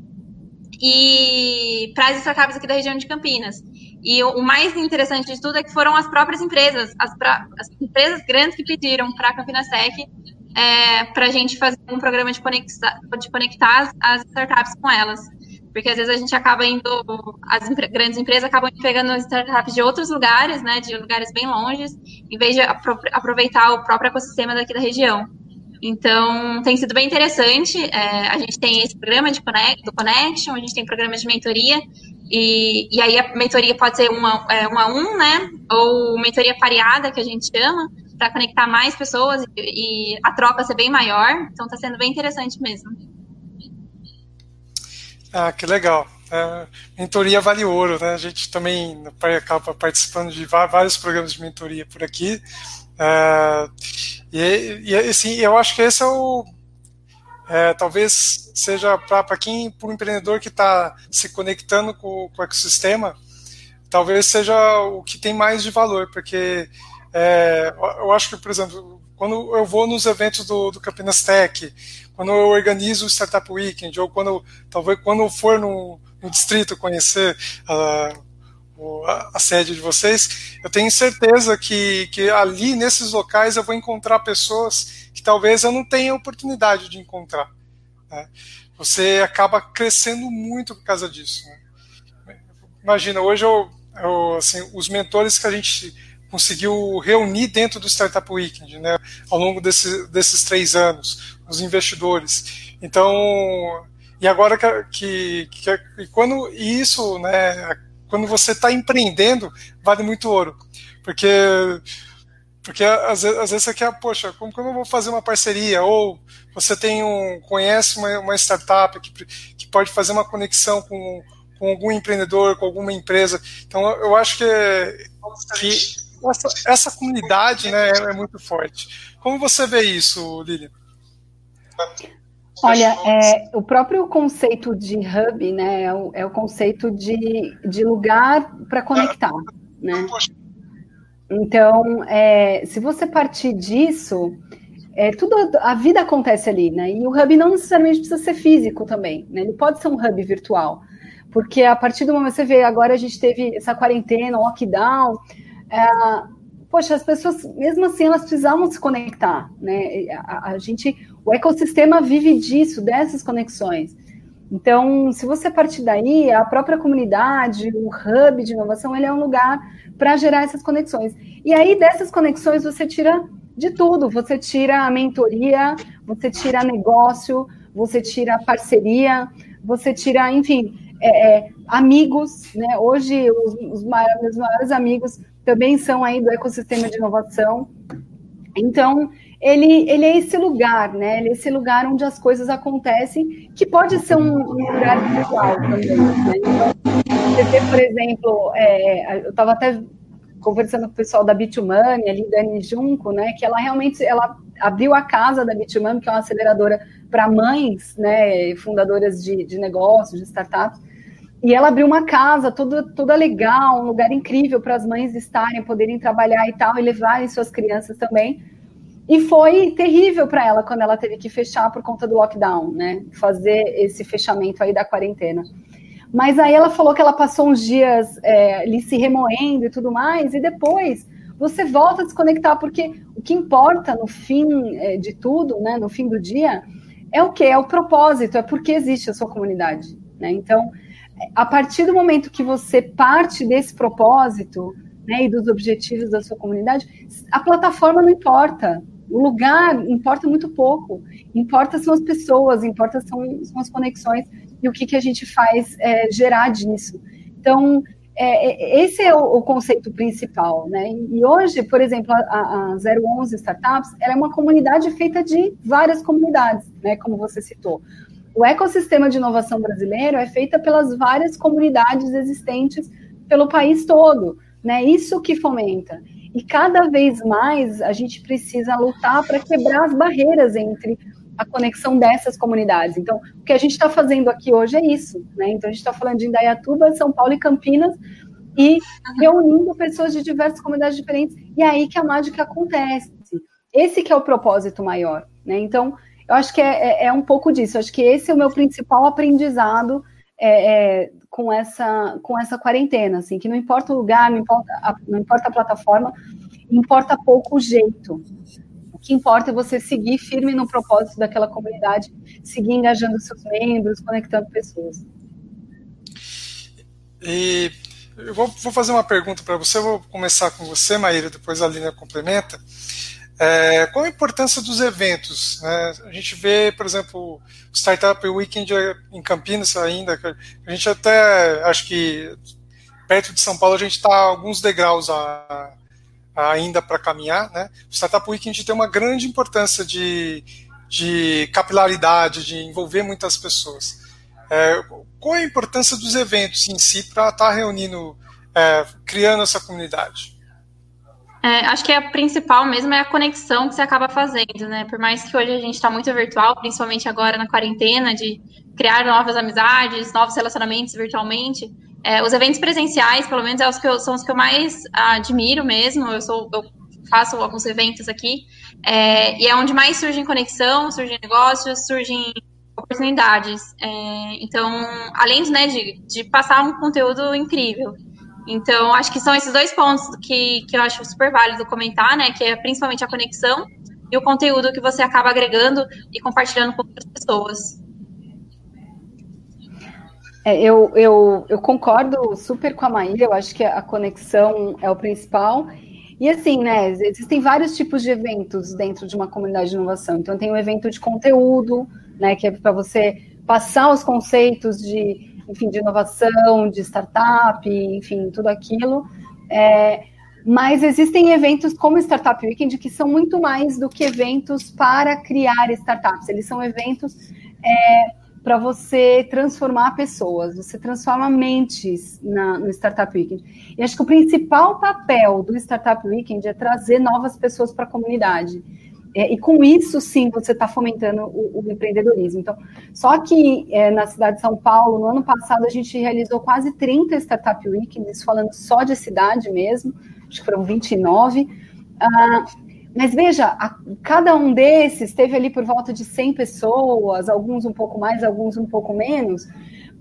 e para as startups aqui da região de Campinas. E o, o, mais interessante de tudo é que foram as próprias empresas, as, pra, as empresas grandes que pediram para a Campinas Tech é, para a gente fazer um programa de conectar, de conectar as, as startups com elas porque às vezes a gente acaba indo, as grandes empresas acabam pegando startups de outros lugares, né, de lugares bem longes, em vez de apro aproveitar o próprio ecossistema daqui da região. Então, tem sido bem interessante. É, a gente tem esse programa de connect, do Connection, a gente tem programas de mentoria, e, e aí a mentoria pode ser um a, é, um a um, né, ou mentoria pareada, que a gente chama, para conectar mais pessoas e, e a troca ser bem maior. Então, está sendo bem interessante mesmo. Ah, que legal. É, mentoria vale ouro, né? A gente também acaba participando de vários programas de mentoria por aqui. É, e, e assim, eu acho que esse é o. É, talvez seja para quem, para o empreendedor que está se conectando com, com, o ecossistema, talvez seja o que tem mais de valor, porque é, eu acho que, por exemplo, quando eu vou nos eventos do, do Campinas Tech, quando eu organizo o Startup Weekend, ou quando talvez quando eu for no, no distrito conhecer uh, a, a, sede de vocês, eu tenho certeza que, que ali nesses locais eu vou encontrar pessoas que talvez eu não tenha oportunidade de encontrar. Né? Você acaba crescendo muito por causa disso. Né? Imagina, hoje eu, eu, assim, os mentores que a gente conseguiu reunir dentro do Startup Weekend, né, ao longo desse, desses três anos, os investidores. Então, e agora que, que, que quando isso, né, quando você está empreendendo, vale muito ouro, porque porque às vezes, às vezes você quer, poxa, como que eu vou fazer uma parceria? Ou você tem um, conhece uma, uma startup que, que pode fazer uma conexão com, com algum empreendedor, com alguma empresa. Então eu acho que, que essa, essa comunidade né, é muito forte. Como você vê isso, Lilian? Olha, é, o próprio conceito de hub, né, é o, é o conceito de, de lugar para conectar, né? Então, é, se você partir disso, é, tudo a vida acontece ali, né? E o hub não necessariamente precisa ser físico também, né? Ele pode ser um hub virtual, porque a partir do momento que você vê, agora a gente teve essa quarentena, lockdown, é, poxa, as pessoas, mesmo assim, elas precisavam se conectar, né? A, a, gente, o ecossistema vive disso, dessas conexões. Então, se você partir daí, a própria comunidade, o hub de inovação, ele é um lugar para gerar essas conexões. E aí, dessas conexões, você tira de tudo. Você tira a mentoria, você tira negócio, você tira parceria, você tira, enfim, é, é, amigos, né? Hoje, os, os maiores, meus maiores amigos também são aí do ecossistema de inovação. Então, ele, ele é esse lugar, né? Ele é esse lugar onde as coisas acontecem, que pode ser um, um lugar virtual também. Né? Então, você por exemplo, é, eu estava até conversando com o pessoal da Bitumani, ali, Dani Junco, né? Que ela realmente ela abriu a casa da Bitumani, que é uma aceleradora para mães, né? Fundadoras de, de negócios, de startups. E ela abriu uma casa toda, toda legal, um lugar incrível para as mães estarem, poderem trabalhar e tal, e levarem suas crianças também. E foi terrível para ela quando ela teve que fechar por conta do lockdown, né? Fazer esse fechamento aí da quarentena. Mas aí ela falou que ela passou uns dias é, ali se remoendo e tudo mais, e depois você volta a desconectar, porque o que importa no fim é, de tudo, né? No fim do dia, é o que? É o propósito, é porque existe a sua comunidade. Né? Então, a partir do momento que você parte desse propósito né, e dos objetivos da sua comunidade, a plataforma não importa. O lugar importa muito pouco. Importa são as pessoas, importa são, são as conexões e o que, que a gente faz é, gerar disso. Então, é, é esse é o, o, conceito principal, né? E hoje, por exemplo, a, a 011 Startups, ela é uma comunidade feita de várias comunidades, né? Como você citou. O ecossistema de inovação brasileiro é feito pelas várias comunidades existentes pelo país todo, né? Isso que fomenta. E cada vez mais a gente precisa lutar para quebrar as barreiras entre a conexão dessas comunidades. Então, o que a gente está fazendo aqui hoje é isso, né? Então, a gente está falando de Indaiatuba, São Paulo e Campinas e reunindo pessoas de diversas comunidades diferentes. E é aí que a mágica acontece. Esse que é o propósito maior, né? Então, eu acho que é, é, é um pouco disso. Eu acho que esse é o meu principal aprendizado é, é, com essa com essa quarentena, assim, que não importa o lugar, não importa a, não importa a plataforma, importa pouco o jeito, o que importa é você seguir firme no propósito daquela comunidade, seguir engajando seus membros, conectando pessoas. E eu vou, vou fazer uma pergunta para você, eu vou começar com você, Maíra, depois a Lina complementa. É, qual a importância dos eventos? Né? A gente vê, por exemplo, o Startup Weekend em Campinas ainda, a gente até, acho que perto de São Paulo, a gente está alguns degraus a, ainda para caminhar. Né? O Startup Weekend tem uma grande importância de, de capilaridade, de envolver muitas pessoas. É, qual a importância dos eventos em si para estar tá reunindo, é, criando essa comunidade? É, acho que a principal mesmo é a conexão que você acaba fazendo, né? Por mais que hoje a gente está muito virtual, principalmente agora na quarentena, de criar novas amizades, novos relacionamentos virtualmente, é, os eventos presenciais, pelo menos, é os que eu, são os que eu mais admiro mesmo. Eu, sou, eu faço alguns eventos aqui, é, e é onde mais surgem conexão, surgem negócios, surgem oportunidades. É, então, além né, de, de passar um conteúdo incrível. Então, acho que são esses dois pontos que, que eu acho super válido comentar, né? Que é principalmente a conexão e o conteúdo que você acaba agregando e compartilhando com outras pessoas. É, eu, eu, eu concordo super com a Maíra, eu acho que a conexão é o principal. E assim, né, existem vários tipos de eventos dentro de uma comunidade de inovação. Então, tem um evento de conteúdo, né, que é para você passar os conceitos de, enfim, de inovação, de startup, enfim, tudo aquilo. É, mas existem eventos como Startup Weekend que são muito mais do que eventos para criar startups. Eles são eventos é, para você transformar pessoas, você transforma mentes na, no Startup Weekend. E acho que o principal papel do Startup Weekend é trazer novas pessoas para a comunidade. É, e com isso, sim, você está fomentando o, o, empreendedorismo. Então, só que é, na cidade de São Paulo, no ano passado, a gente realizou quase 30 Startup Weekends, falando só de cidade mesmo, acho que foram 29. Ah, mas veja, a, cada um desses teve ali por volta de 100 pessoas, alguns um pouco mais, alguns um pouco menos.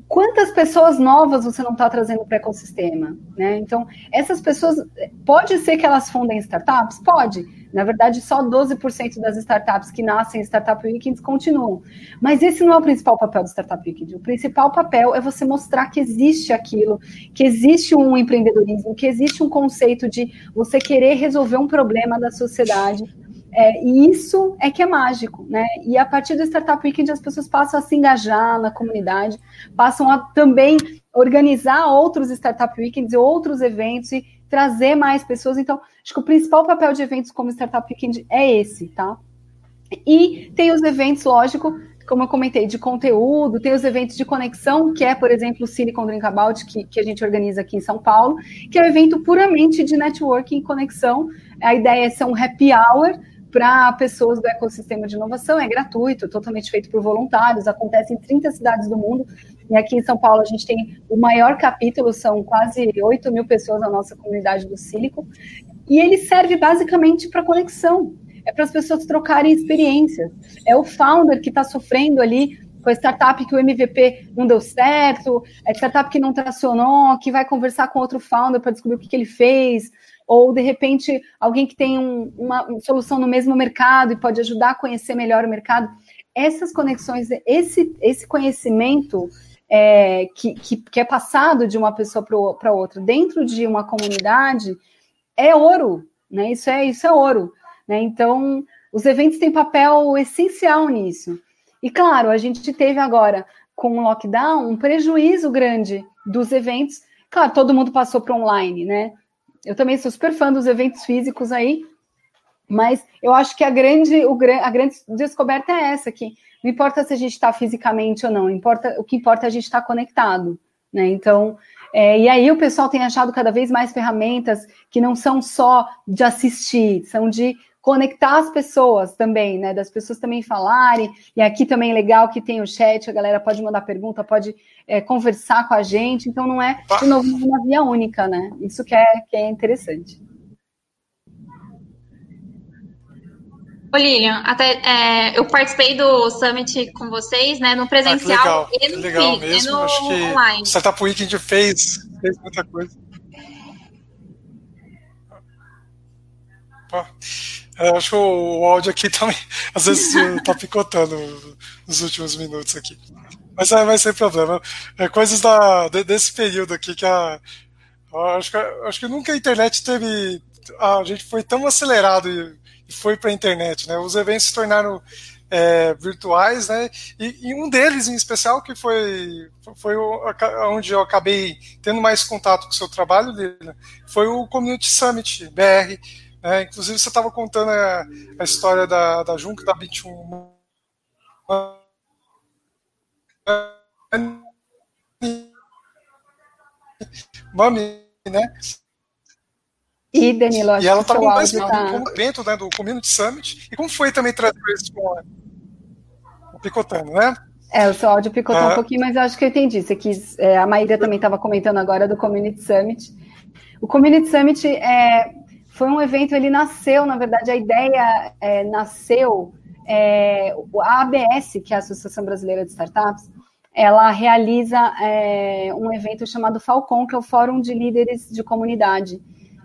Quantas pessoas novas você não está trazendo para o ecossistema? Né? Então, essas pessoas, pode ser que elas fundem startups? Pode. Na verdade, só 12% das startups que nascem em Startup Weekends continuam. Mas esse não é o principal papel do Startup Weekend. O principal papel é você mostrar que existe aquilo, que existe um empreendedorismo, que existe um conceito de você querer resolver um problema da sociedade. É, e isso é que é mágico, né? E a partir do Startup Weekend as pessoas passam a se engajar na comunidade, passam a também organizar outros Startup Weekends outros eventos e trazer mais pessoas. Então, acho que o principal papel de eventos como Startup Weekend é esse, tá? E tem os eventos, lógico, como eu comentei, de conteúdo, tem os eventos de conexão, que é, por exemplo, o Silicon Drinkabout, que, que a gente organiza aqui em São Paulo, que é um evento puramente de networking e conexão. A ideia é ser um happy hour para pessoas do ecossistema de inovação, é gratuito, totalmente feito por voluntários, acontece em 30 cidades do mundo, e aqui em São Paulo a gente tem o maior capítulo, são quase 8 mil pessoas na nossa comunidade do Silicon, e ele serve basicamente para conexão é para as pessoas trocarem experiências. É o founder que está sofrendo ali com a startup que o MVP não deu certo, é a startup que não tracionou, que vai conversar com outro founder para descobrir o que, que, ele fez, ou de repente alguém que tem um, uma solução no mesmo mercado e pode ajudar a conhecer melhor o mercado. Essas conexões, esse, esse conhecimento é, que, que, que, é passado de uma pessoa para outra dentro de uma comunidade é ouro, né? Isso é, isso é ouro. Né? Então, os eventos têm papel essencial nisso. E claro, a gente teve agora, com o lockdown, um prejuízo grande dos eventos. Claro, todo mundo passou para online, né? Eu também sou super fã dos eventos físicos aí, mas eu acho que a grande, o, a grande descoberta é essa, que não importa se a gente está fisicamente ou não, importa, o que importa é a gente estar tá conectado, né? Então, é, e aí o pessoal tem achado cada vez mais ferramentas que não são só de assistir, são de conectar as pessoas também, né? Das pessoas também falarem. E aqui também é legal que tem o chat, a galera pode mandar pergunta, pode é, conversar com a gente. Então não é, de novo, uma via única, né? Isso que é, que é interessante. Ô Lilian, até é, eu participei do Summit com vocês, né? No presencial ah, legal, e no, legal mesmo. no Acho que online. O Startup Weekend fez, fez muita coisa. Eu acho que o áudio aqui também, às vezes, tá picotando nos últimos minutos aqui. Mas é, vai ser problema. É coisas da, desse período aqui que a. Acho que, acho que nunca a internet teve. A gente foi tão acelerado e, e foi para a internet, né? Os eventos se tornaram é, virtuais, né? E, e, um deles em especial que foi foi onde eu acabei tendo mais contato com o seu trabalho, foi o Community Summit BR é, inclusive, você estava contando a, a, história da, da Junca da 21. Mami, né? E, Danilo, e ela estava contando tá... como evento né, do Community Summit. E como foi também trazer isso com o Picotando, né? É, o seu áudio picotou ah. um pouquinho, mas eu acho que eu entendi. Você quis, é, a Maíra também estava comentando agora do Community Summit. O Community Summit é, foi um evento, ele nasceu, na verdade, a ideia é, nasceu, é, a ABS, que é a Associação Brasileira de Startups, ela realiza é, um evento chamado Falcon, que é o Fórum de Líderes de Comunidade.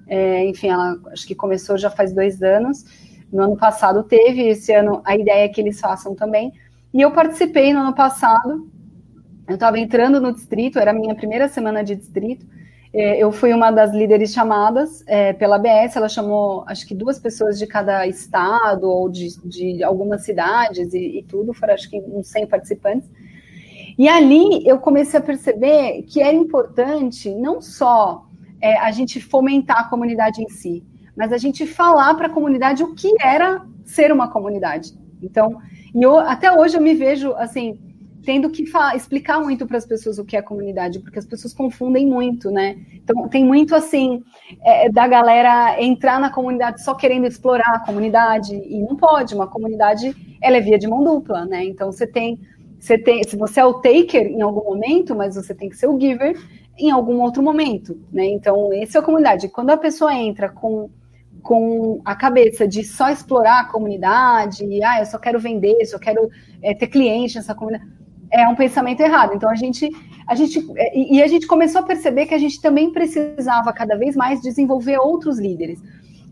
É, enfim, ela acho que começou já faz dois anos. No ano passado teve, esse ano a ideia é que eles façam também. E eu participei no ano passado. Eu estava entrando no distrito, era a minha primeira semana de distrito. É, eu fui uma das líderes chamadas é, pela ABS, ela chamou acho que duas pessoas de cada estado ou de, de algumas cidades e, e, tudo, foram acho que uns 100 participantes. E ali eu comecei a perceber que era importante não só é, a gente fomentar a comunidade em si, mas a gente falar para a comunidade o que era ser uma comunidade. Então, e eu, até hoje eu me vejo assim tendo que explicar muito para as pessoas o que é comunidade, porque as pessoas confundem muito, né? Então, tem muito assim é, da galera entrar na comunidade só querendo explorar a comunidade, e não pode, uma comunidade ela é via de mão dupla, né? Então você tem, você tem, se você é o taker em algum momento, mas você tem que ser o giver em algum outro momento, né? Então, essa é a comunidade. Quando a pessoa entra com com a cabeça de só explorar a comunidade, ah, eu só quero vender, só quero é, ter cliente nessa comunidade é um pensamento errado. Então a gente, a gente e a gente começou a perceber que a gente também precisava cada vez mais desenvolver outros líderes.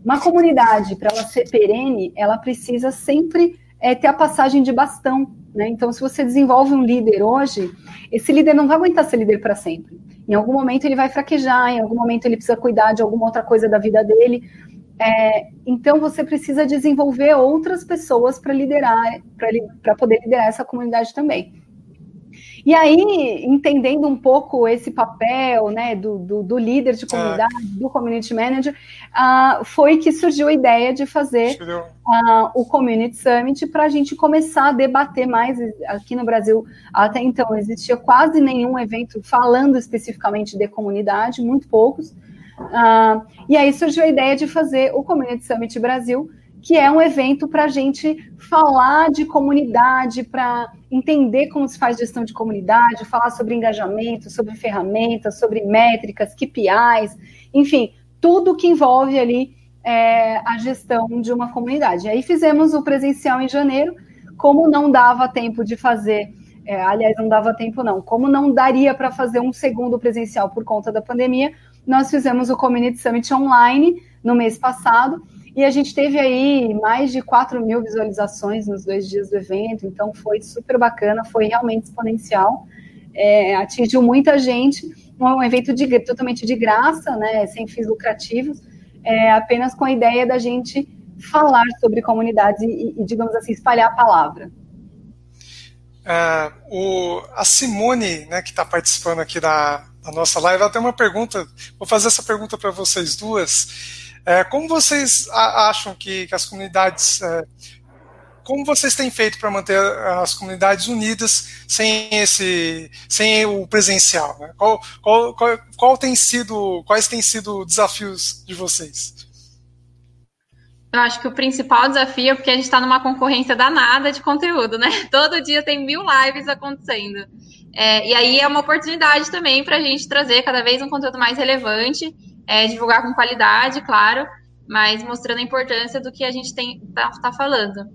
Uma comunidade para ela ser perene, ela precisa sempre é, ter a passagem de bastão. Né? Então, se você desenvolve um líder hoje, esse líder não vai aguentar ser líder para sempre. Em algum momento ele vai fraquejar, em algum momento ele precisa cuidar de alguma outra coisa da vida dele. É, então você precisa desenvolver outras pessoas para liderar, para poder liderar essa comunidade também. E aí, entendendo um pouco esse papel né, do, do, do líder de comunidade, ah. do community manager, uh, foi que surgiu a ideia de fazer uh, o Community Summit para a gente começar a debater mais. Aqui no Brasil, até então, existia quase nenhum evento falando especificamente de comunidade, muito poucos. Uh, e aí surgiu a ideia de fazer o Community Summit Brasil, que é um evento para a gente falar de comunidade, para entender como se faz gestão de comunidade, falar sobre engajamento, sobre ferramentas, sobre métricas, KPIs, enfim, tudo que envolve ali é, a gestão de uma comunidade. Aí fizemos o presencial em janeiro, como não dava tempo de fazer, é, aliás, não dava tempo não, como não daria para fazer um segundo presencial por conta da pandemia, nós fizemos o Community Summit online no mês passado, e a gente teve aí mais de 4 mil visualizações nos dois dias do evento, então foi super bacana, foi realmente exponencial, é, atingiu muita gente, um evento de, totalmente de graça, né, sem fins lucrativos, é, apenas com a ideia da gente falar sobre comunidades e, e digamos assim, espalhar a palavra. Uh, o, a Simone, né, que está participando aqui da, da, nossa live, ela tem uma pergunta. Vou fazer essa pergunta para vocês duas. É, como vocês acham que, que as comunidades. É, como vocês têm feito para manter as comunidades unidas sem esse, sem o presencial? Né? Qual, qual, qual, qual tem sido, quais têm sido desafios de vocês? Eu acho que o principal desafio é porque a gente está numa concorrência danada de conteúdo, né? Todo dia tem mil lives acontecendo. É, e aí é uma oportunidade também para a gente trazer cada vez um conteúdo mais relevante é, divulgar com qualidade, claro, mas mostrando a importância do que a gente tem tá, falando.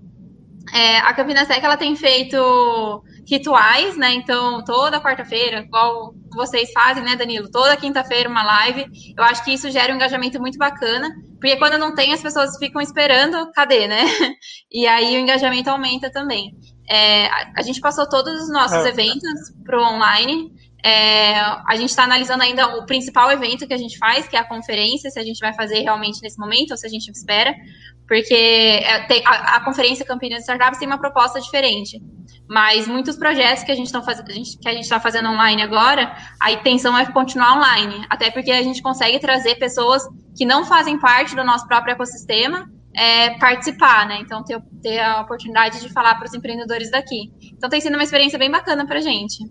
É, a Campinas Tech ela tem feito rituais, né? Então, toda quarta-feira, igual vocês fazem, né, Danilo? Toda quinta-feira uma live. Eu acho que isso gera um engajamento muito bacana, porque quando não tem, as pessoas ficam esperando, cadê, né? E aí o engajamento aumenta também. É, a, gente passou todos os nossos é. eventos para o online. É, a gente está analisando ainda o principal evento que a gente faz, que é a conferência, se a gente vai fazer realmente nesse momento ou se a gente espera, porque é, a, a, conferência Campinas Startups tem uma proposta diferente. Mas muitos projetos que a gente está fazendo online agora, a intenção é continuar online, até porque a gente consegue trazer pessoas que não fazem parte do nosso próprio ecossistema é, participar, né? Então, ter, ter a oportunidade de falar para os empreendedores daqui. Então, tem sido uma experiência bem bacana para a gente.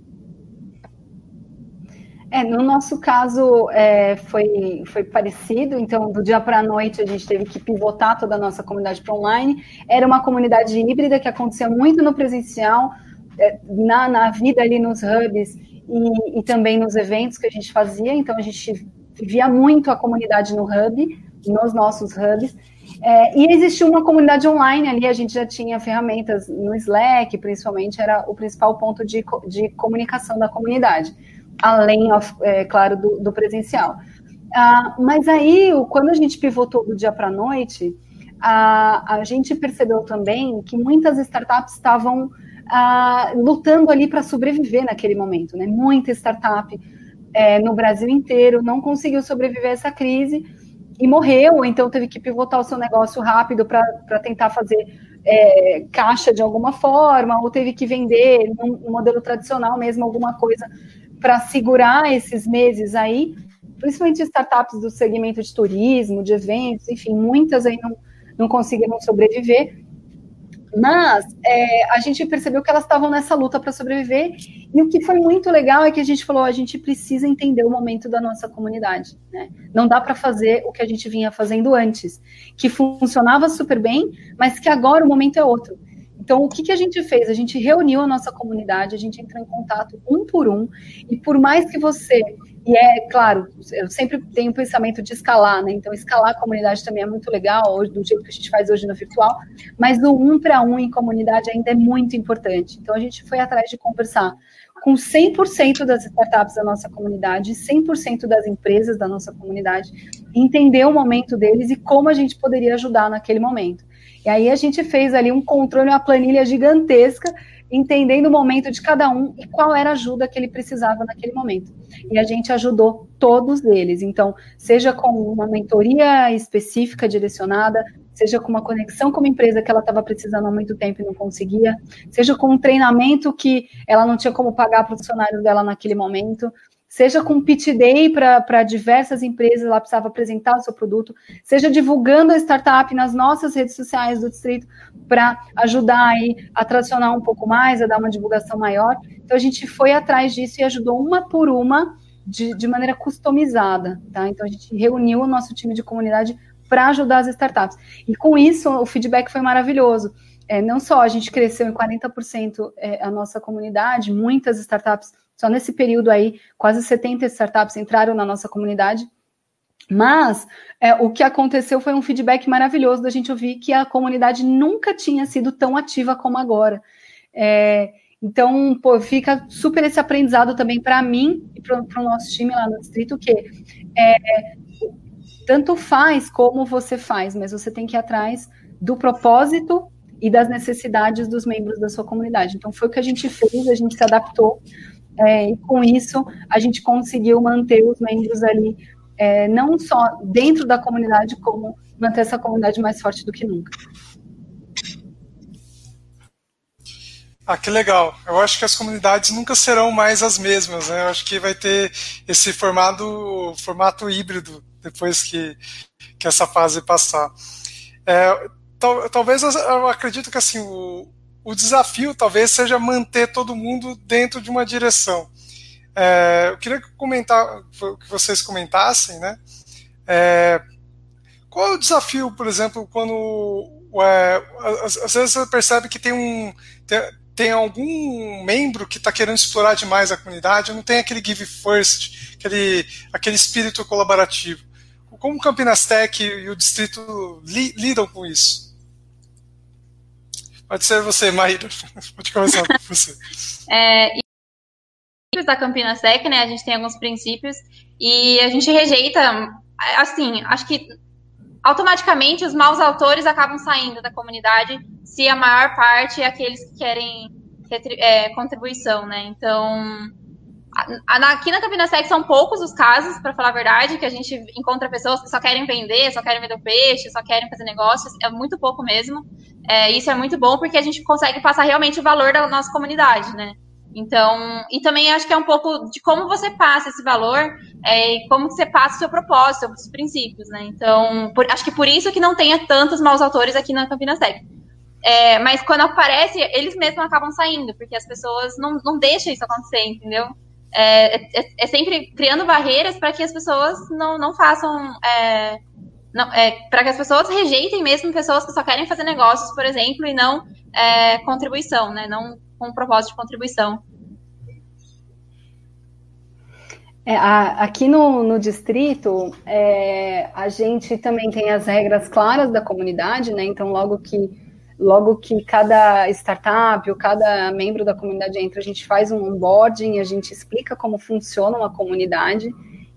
É, no nosso caso é, foi, foi parecido, então do dia para a noite a gente teve que pivotar toda a nossa comunidade para online. Era uma comunidade híbrida que acontecia muito no presencial, é, na, na vida ali nos hubs e, e, também nos eventos que a gente fazia, então a gente via muito a comunidade no hub, nos nossos hubs. É, e existia uma comunidade online ali, a gente já tinha ferramentas no Slack, principalmente, era o principal ponto de, de comunicação da comunidade além, é, claro, do, do presencial. Ah, mas aí, quando a gente pivotou do dia para a noite, a, a gente percebeu também que muitas startups estavam ah, lutando ali para sobreviver naquele momento, né? Muita startup é, no Brasil inteiro não conseguiu sobreviver a essa crise e morreu, então teve que pivotar o seu negócio rápido para tentar fazer é, caixa de alguma forma, ou teve que vender no modelo tradicional mesmo alguma coisa para segurar esses meses aí, principalmente startups do segmento de turismo, de eventos, enfim, muitas aí não, não conseguiram sobreviver. Mas é, a gente percebeu que elas estavam nessa luta para sobreviver. E o que foi muito legal é que a gente falou: a gente precisa entender o momento da nossa comunidade. Né? Não dá para fazer o que a gente vinha fazendo antes, que funcionava super bem, mas que agora o momento é outro. Então, o que, que a gente fez? A gente reuniu a nossa comunidade, a gente entrou em contato um por um, e por mais que você, e é claro, eu sempre tenho o pensamento de escalar, né? Então, escalar a comunidade também é muito legal, do jeito que a gente faz hoje no virtual, mas o um para um em comunidade ainda é muito importante. Então, a gente foi atrás de conversar com 100% das startups da nossa comunidade, 100% das empresas da nossa comunidade, entender o momento deles e como a gente poderia ajudar naquele momento. E aí a gente fez ali um controle, uma planilha gigantesca, entendendo o momento de cada um e qual era a ajuda que ele precisava naquele momento. E a gente ajudou todos eles. Então, seja com uma mentoria específica direcionada, seja com uma conexão com uma empresa que ela estava precisando há muito tempo e não conseguia, seja com um treinamento que ela não tinha como pagar para os funcionários dela naquele momento, seja com pitch day para diversas empresas, ela precisava apresentar o seu produto, seja divulgando a startup nas nossas redes sociais do distrito para ajudar aí a tracionar um pouco mais, a dar uma divulgação maior. Então a gente foi atrás disso e ajudou uma por uma de, de maneira customizada, tá? Então a gente reuniu o nosso time de comunidade para ajudar as startups. E com isso o feedback foi maravilhoso. É, não só a gente cresceu em 40% é, a nossa comunidade, muitas startups só nesse período aí, quase 70 startups entraram na nossa comunidade. Mas é, o que aconteceu foi um feedback maravilhoso da gente ouvir que a comunidade nunca tinha sido tão ativa como agora. É, então, pô, fica super esse aprendizado também para mim e para o nosso time lá no distrito, que é, tanto faz como você faz, mas você tem que ir atrás do propósito e das necessidades dos membros da sua comunidade. Então, foi o que a gente fez, a gente se adaptou é, e com isso a gente conseguiu manter os membros ali, é, não só dentro da comunidade, como manter essa comunidade mais forte do que nunca. Ah, que legal. Eu acho que as comunidades nunca serão mais as mesmas, né? Eu acho que vai ter esse formato, formato híbrido depois que, que essa fase passar. É, tal, talvez eu acredito que assim, o, o desafio talvez seja manter todo mundo dentro de uma direção. É, eu queria comentar, que vocês comentassem, né? É, qual é o desafio, por exemplo, quando é, às, às, vezes você percebe que tem um tem, tem algum membro que está querendo explorar demais a comunidade, não tem aquele give first, aquele, aquele espírito colaborativo. Como o Campinas Tech e o distrito li, lidam com isso? Pode ser você, Maíra. Pode começar com você. É, da Campinas Tech, né? A gente tem alguns princípios e a gente rejeita, assim, acho que automaticamente os maus autores acabam saindo da comunidade se a maior parte é aqueles que querem é, contribuição, né? Então, aqui na Campinas Tech são poucos os casos, para falar a verdade, que a gente encontra pessoas que só querem vender, só querem vender peixe, só querem fazer negócios, é muito pouco mesmo. É, isso é muito bom porque a gente consegue passar realmente o valor da nossa comunidade, né? Então, e também acho que é um pouco de como você passa esse valor é, e como você passa o seu propósito, os princípios, né? Então, por, acho que por isso que não tenha tantos maus autores aqui na Campinas Tech. É, mas quando aparece, eles mesmos acabam saindo, porque as pessoas não, não deixam isso acontecer, entendeu? É, é, é sempre criando barreiras para que as pessoas não, não façam é, não, é, para que as pessoas rejeitem mesmo pessoas que só querem fazer negócios, por exemplo, e não é, contribuição, né? Não com propósito de contribuição. É, a, aqui no, no distrito, é, a gente também tem as regras claras da comunidade, né? Então, logo que, logo que cada startup ou cada membro da comunidade entra, a gente faz um onboarding, a gente explica como funciona uma comunidade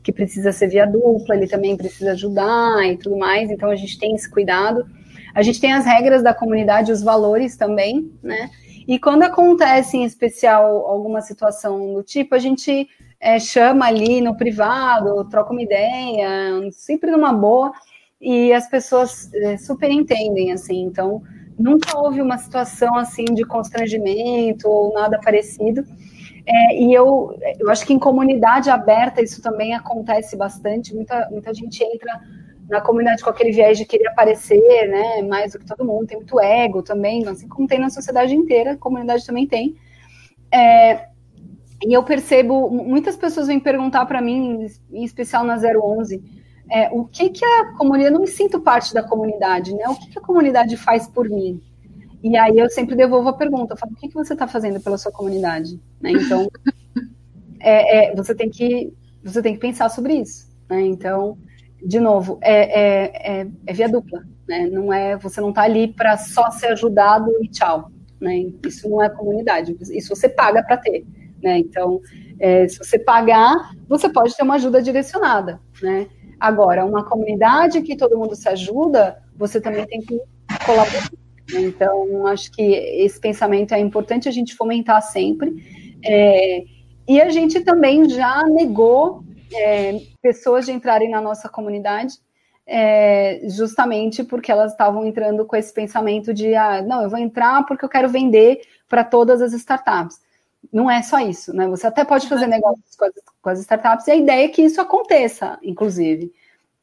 que precisa ser via dupla, ele também precisa ajudar e tudo mais, então a gente tem esse cuidado. A gente tem as regras da comunidade, os valores também, né? E quando acontece em especial alguma situação do tipo, a gente é, chama ali no privado, troca uma ideia, sempre numa boa, e as pessoas é, super entendem, assim, então nunca houve uma situação assim de constrangimento ou nada parecido. É, e eu, eu acho que em comunidade aberta isso também acontece bastante. Muita, muita gente entra na comunidade com aquele viés de querer aparecer, né, mais do que todo mundo. Tem muito ego também, assim como tem na sociedade inteira, a comunidade também tem. É, e eu percebo, muitas pessoas vêm perguntar para mim, em especial na 011, é, o que que a comunidade, eu não me sinto parte da comunidade, né? O que que a comunidade faz por mim? E aí eu sempre devolvo a pergunta, eu falo, o que, que você está fazendo pela sua comunidade? Né? Então, é, é, você, tem que, você tem que pensar sobre isso. Né? Então, de novo, é, é, é, é via dupla. Né? Não é, você não está ali para só ser ajudado e tchau. Né? Isso não é comunidade, isso você paga para ter. Né? Então, é, se você pagar, você pode ter uma ajuda direcionada. Né? Agora, uma comunidade que todo mundo se ajuda, você também tem que colaborar então, acho que esse pensamento é importante a gente fomentar sempre. É, e a gente também já negou é, pessoas de entrarem na nossa comunidade é, justamente porque elas estavam entrando com esse pensamento de, ah, não, eu vou entrar porque eu quero vender para todas as startups. Não é só isso, né? Você até pode fazer negócios com as, com as startups e a ideia é que isso aconteça, inclusive.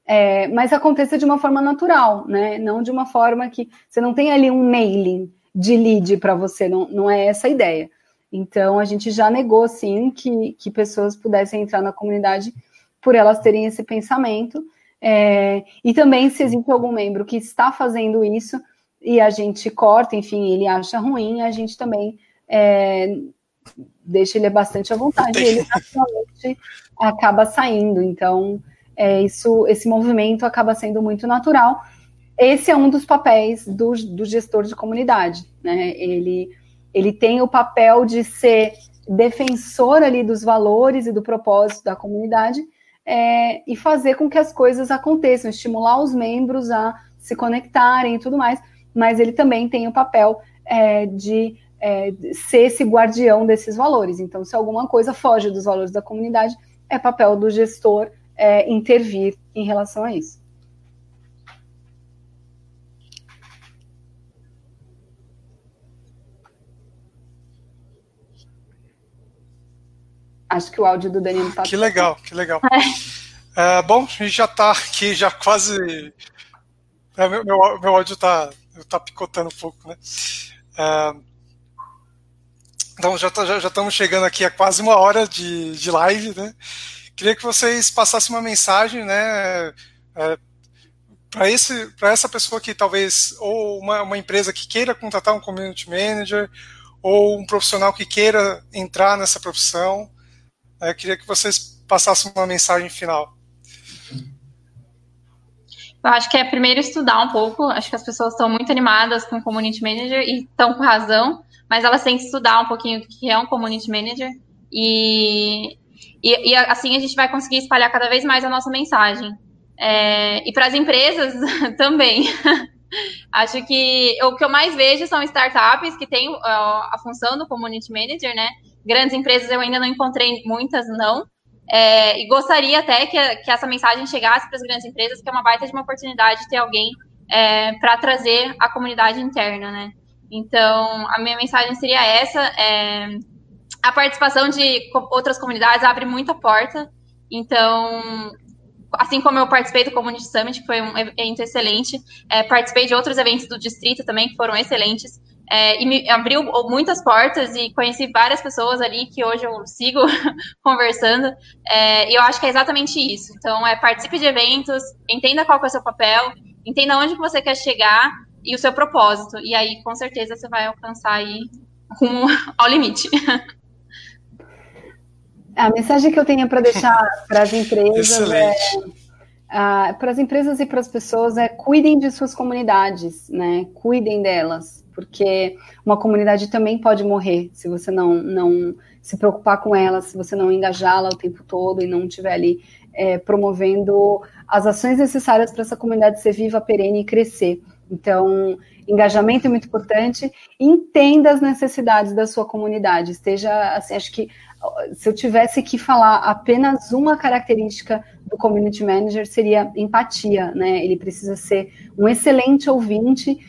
É, mas aconteça de uma forma natural, né? Não de uma forma que você não tem ali um mailing de lead para você, não, não é essa a ideia. Então, a gente já negou, sim, que, que pessoas pudessem entrar na comunidade por elas terem esse pensamento. É, e também, se existe algum membro que está fazendo isso e a gente corta, enfim, ele acha ruim, a gente também é, deixa ele bastante à vontade. E ele naturalmente acaba saindo. Então, é, isso, esse movimento acaba sendo muito natural. Esse é um dos papéis do, do gestor de comunidade. Né? Ele, ele tem o papel de ser defensor ali dos valores e do propósito da comunidade, é, e fazer com que as coisas aconteçam, estimular os membros a se conectarem e tudo mais, mas ele também tem o papel é, de é, ser esse guardião desses valores. Então, se alguma coisa foge dos valores da comunidade, é papel do gestor é, intervir em relação a isso. Acho que o áudio do Danilo está. Que legal, que legal. É. bom, a gente já está aqui, já quase. É, meu, meu, meu áudio está tá picotando um pouco, né? É, então já, tá, já, já, estamos chegando aqui a quase uma hora de, de live, né? Queria que vocês passassem uma mensagem, né? É, para essa pessoa que talvez ou uma, uma empresa que queira contratar um community manager ou um profissional que queira entrar nessa profissão eu queria que vocês passassem uma mensagem final. Eu acho que é primeiro estudar um pouco. Acho que as pessoas estão muito animadas com community manager e estão com razão, mas elas têm que estudar um pouquinho o que é um community manager e, e, e assim a gente vai conseguir espalhar cada vez mais a nossa mensagem. É, e para as empresas também. Acho que o que eu mais vejo são startups que têm a função do community manager, né? Grandes empresas eu ainda não encontrei muitas, não. É, e gostaria até que, que essa mensagem chegasse para as grandes empresas, que é uma baita de uma oportunidade de ter alguém é, para trazer a comunidade interna, né? Então, a minha mensagem seria essa. É, a participação de outras comunidades abre muita porta. Então, assim como eu participei do Community Summit, que foi um evento excelente, é, participei de outros eventos do distrito também, que foram excelentes. É, e me abriu muitas portas e conheci várias pessoas ali que hoje eu sigo conversando. É, e eu acho que é exatamente isso. Então, é participe de eventos, entenda qual é o seu papel, entenda onde que você quer chegar e o seu propósito. E aí, com certeza, você vai alcançar aí rumo ao limite. A mensagem que eu tenho para deixar para as empresas é, para as empresas e para as pessoas é cuidem de suas comunidades, né? Cuidem delas porque uma comunidade também pode morrer se você não, não se preocupar com ela, se você não engajá-la o tempo todo e não estiver ali é, promovendo as ações necessárias para essa comunidade ser viva, perene e crescer. Então, engajamento é muito importante. Entenda as necessidades da sua comunidade. Esteja, assim, acho que se eu tivesse que falar apenas uma característica do community manager seria empatia, né? Ele precisa ser um excelente ouvinte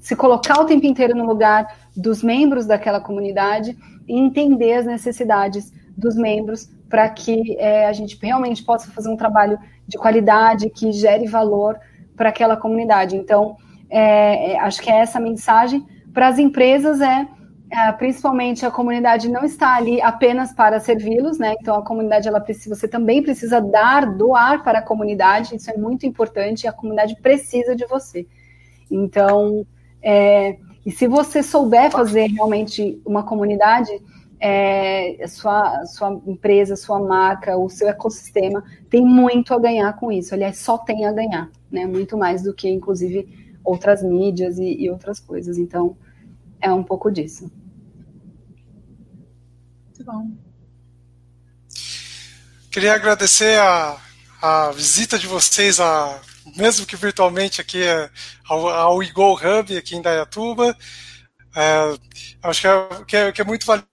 se colocar o tempo inteiro no lugar dos membros daquela comunidade e entender as necessidades dos membros para que é, a gente realmente possa fazer um trabalho de qualidade que gere valor para aquela comunidade. Então, é, é, acho que é essa mensagem. Para as empresas é, principalmente a comunidade não está ali apenas para servi-los, né? Então a comunidade ela precisa, você também precisa dar, doar para a comunidade. Isso é muito importante. A comunidade precisa de você. Então, é, e se você souber fazer realmente uma comunidade, é, sua, sua empresa, sua marca, o seu ecossistema tem muito a ganhar com isso. Aliás, só tem a ganhar, né? Muito mais do que, inclusive, outras mídias e, e outras coisas. Então, é um pouco disso. Muito bom. Queria agradecer a, a visita de vocês a mesmo que virtualmente aqui é ao, ao Igor Hub aqui em Dayatuba. É, acho que é, que é, que é muito valioso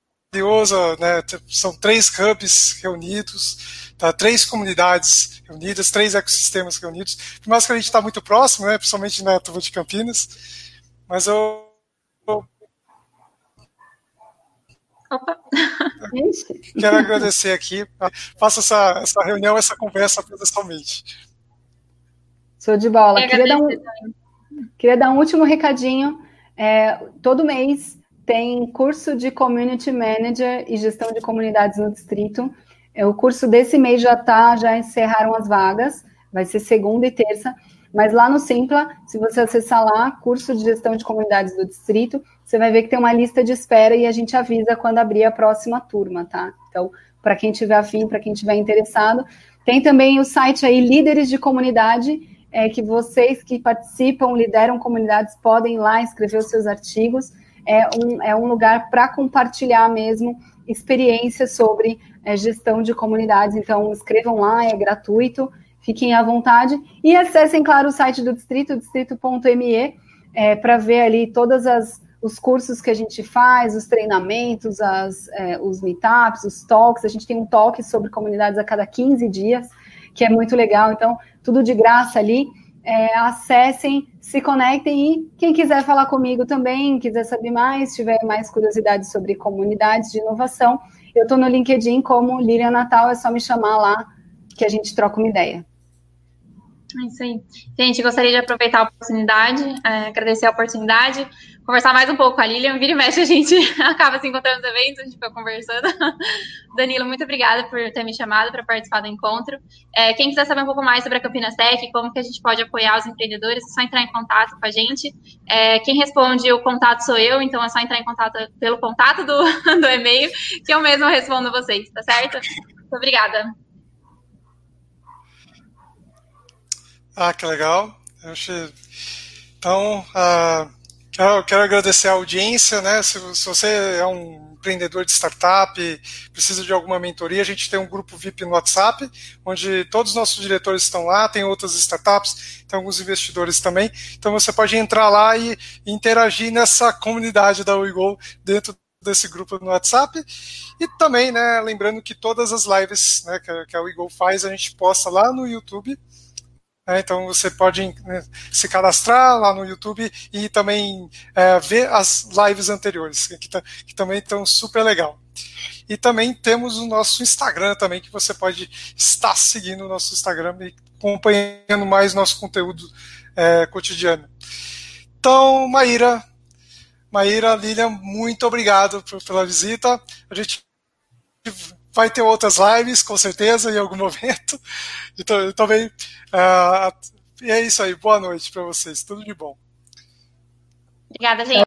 né? São três hubs reunidos, tá? três comunidades reunidas, três ecossistemas reunidos. Por mais que a gente está muito próximo, né? principalmente na Tuva de Campinas, mas eu. Opa. Quero agradecer aqui. Faça essa, essa reunião, essa conversa presencialmente. Show de bola. Queria dar, um, queria dar um último recadinho. É, todo mês tem curso de Community Manager e Gestão de Comunidades no Distrito. É, o curso desse mês já está, já encerraram as vagas, vai ser segunda e terça. Mas lá no Simpla, se você acessar lá, curso de gestão de comunidades do distrito, você vai ver que tem uma lista de espera e a gente avisa quando abrir a próxima turma, tá? Então, para quem tiver afim, para quem tiver interessado, tem também o site aí Líderes de Comunidade, é, que vocês que participam, lideram comunidades, podem ir lá escrever os seus artigos. É um, é um lugar para compartilhar mesmo experiências sobre é, gestão de comunidades. Então, escrevam lá, é gratuito. Fiquem à vontade e acessem, claro, o site do Distrito, distrito.me, é, para ver ali todas as os cursos que a gente faz, os treinamentos, as, é, os meetups, os talks. A gente tem um talk sobre comunidades a cada 15 dias, que é muito legal. Então, tudo de graça ali. É, acessem, se conectem e quem quiser falar comigo também, quiser saber mais, tiver mais curiosidades sobre comunidades de inovação, eu estou no LinkedIn como Lilian Natal, é só me chamar lá que a gente troca uma ideia. É isso aí. Gente, gostaria de aproveitar a oportunidade, é, agradecer a oportunidade, conversar mais um pouco com a Lilian. Vira e mexe, a gente acaba se encontrando nos eventos, a gente fica conversando. Danilo, muito obrigada por ter me chamado para participar do encontro. É, quem quiser saber um pouco mais sobre a Campinas Tech, como que a gente pode apoiar os empreendedores, é só entrar em contato com a gente. É, quem responde o contato sou eu, então é só entrar em contato pelo contato do, do e-mail, que eu mesmo respondo vocês, tá certo? Muito obrigada. Ah, que legal. Então, uh, quero, quero, agradecer a audiência, né? Se, se, você é um empreendedor de startup, precisa de alguma mentoria, a gente tem um grupo VIP no WhatsApp, onde todos os nossos diretores estão lá, tem outras startups, tem alguns investidores também. Então você pode entrar lá e, interagir nessa comunidade da Uigol dentro desse grupo no WhatsApp. E também, né, lembrando que todas as lives né, que, a Uigol faz, a gente posta lá no YouTube. É, então você pode né, se cadastrar lá no YouTube e também é, ver as lives anteriores, que, que também estão super legal. E também temos o nosso Instagram também, que você pode estar seguindo o nosso Instagram e acompanhando mais nosso conteúdo é, cotidiano. Então, Maíra, Maíra, Lilian, muito obrigado pela visita. A gente vai ter outras lives, com certeza, em algum momento. Então, também. Uh, e é isso aí. Boa noite para vocês. Tudo de bom. Obrigada, gente.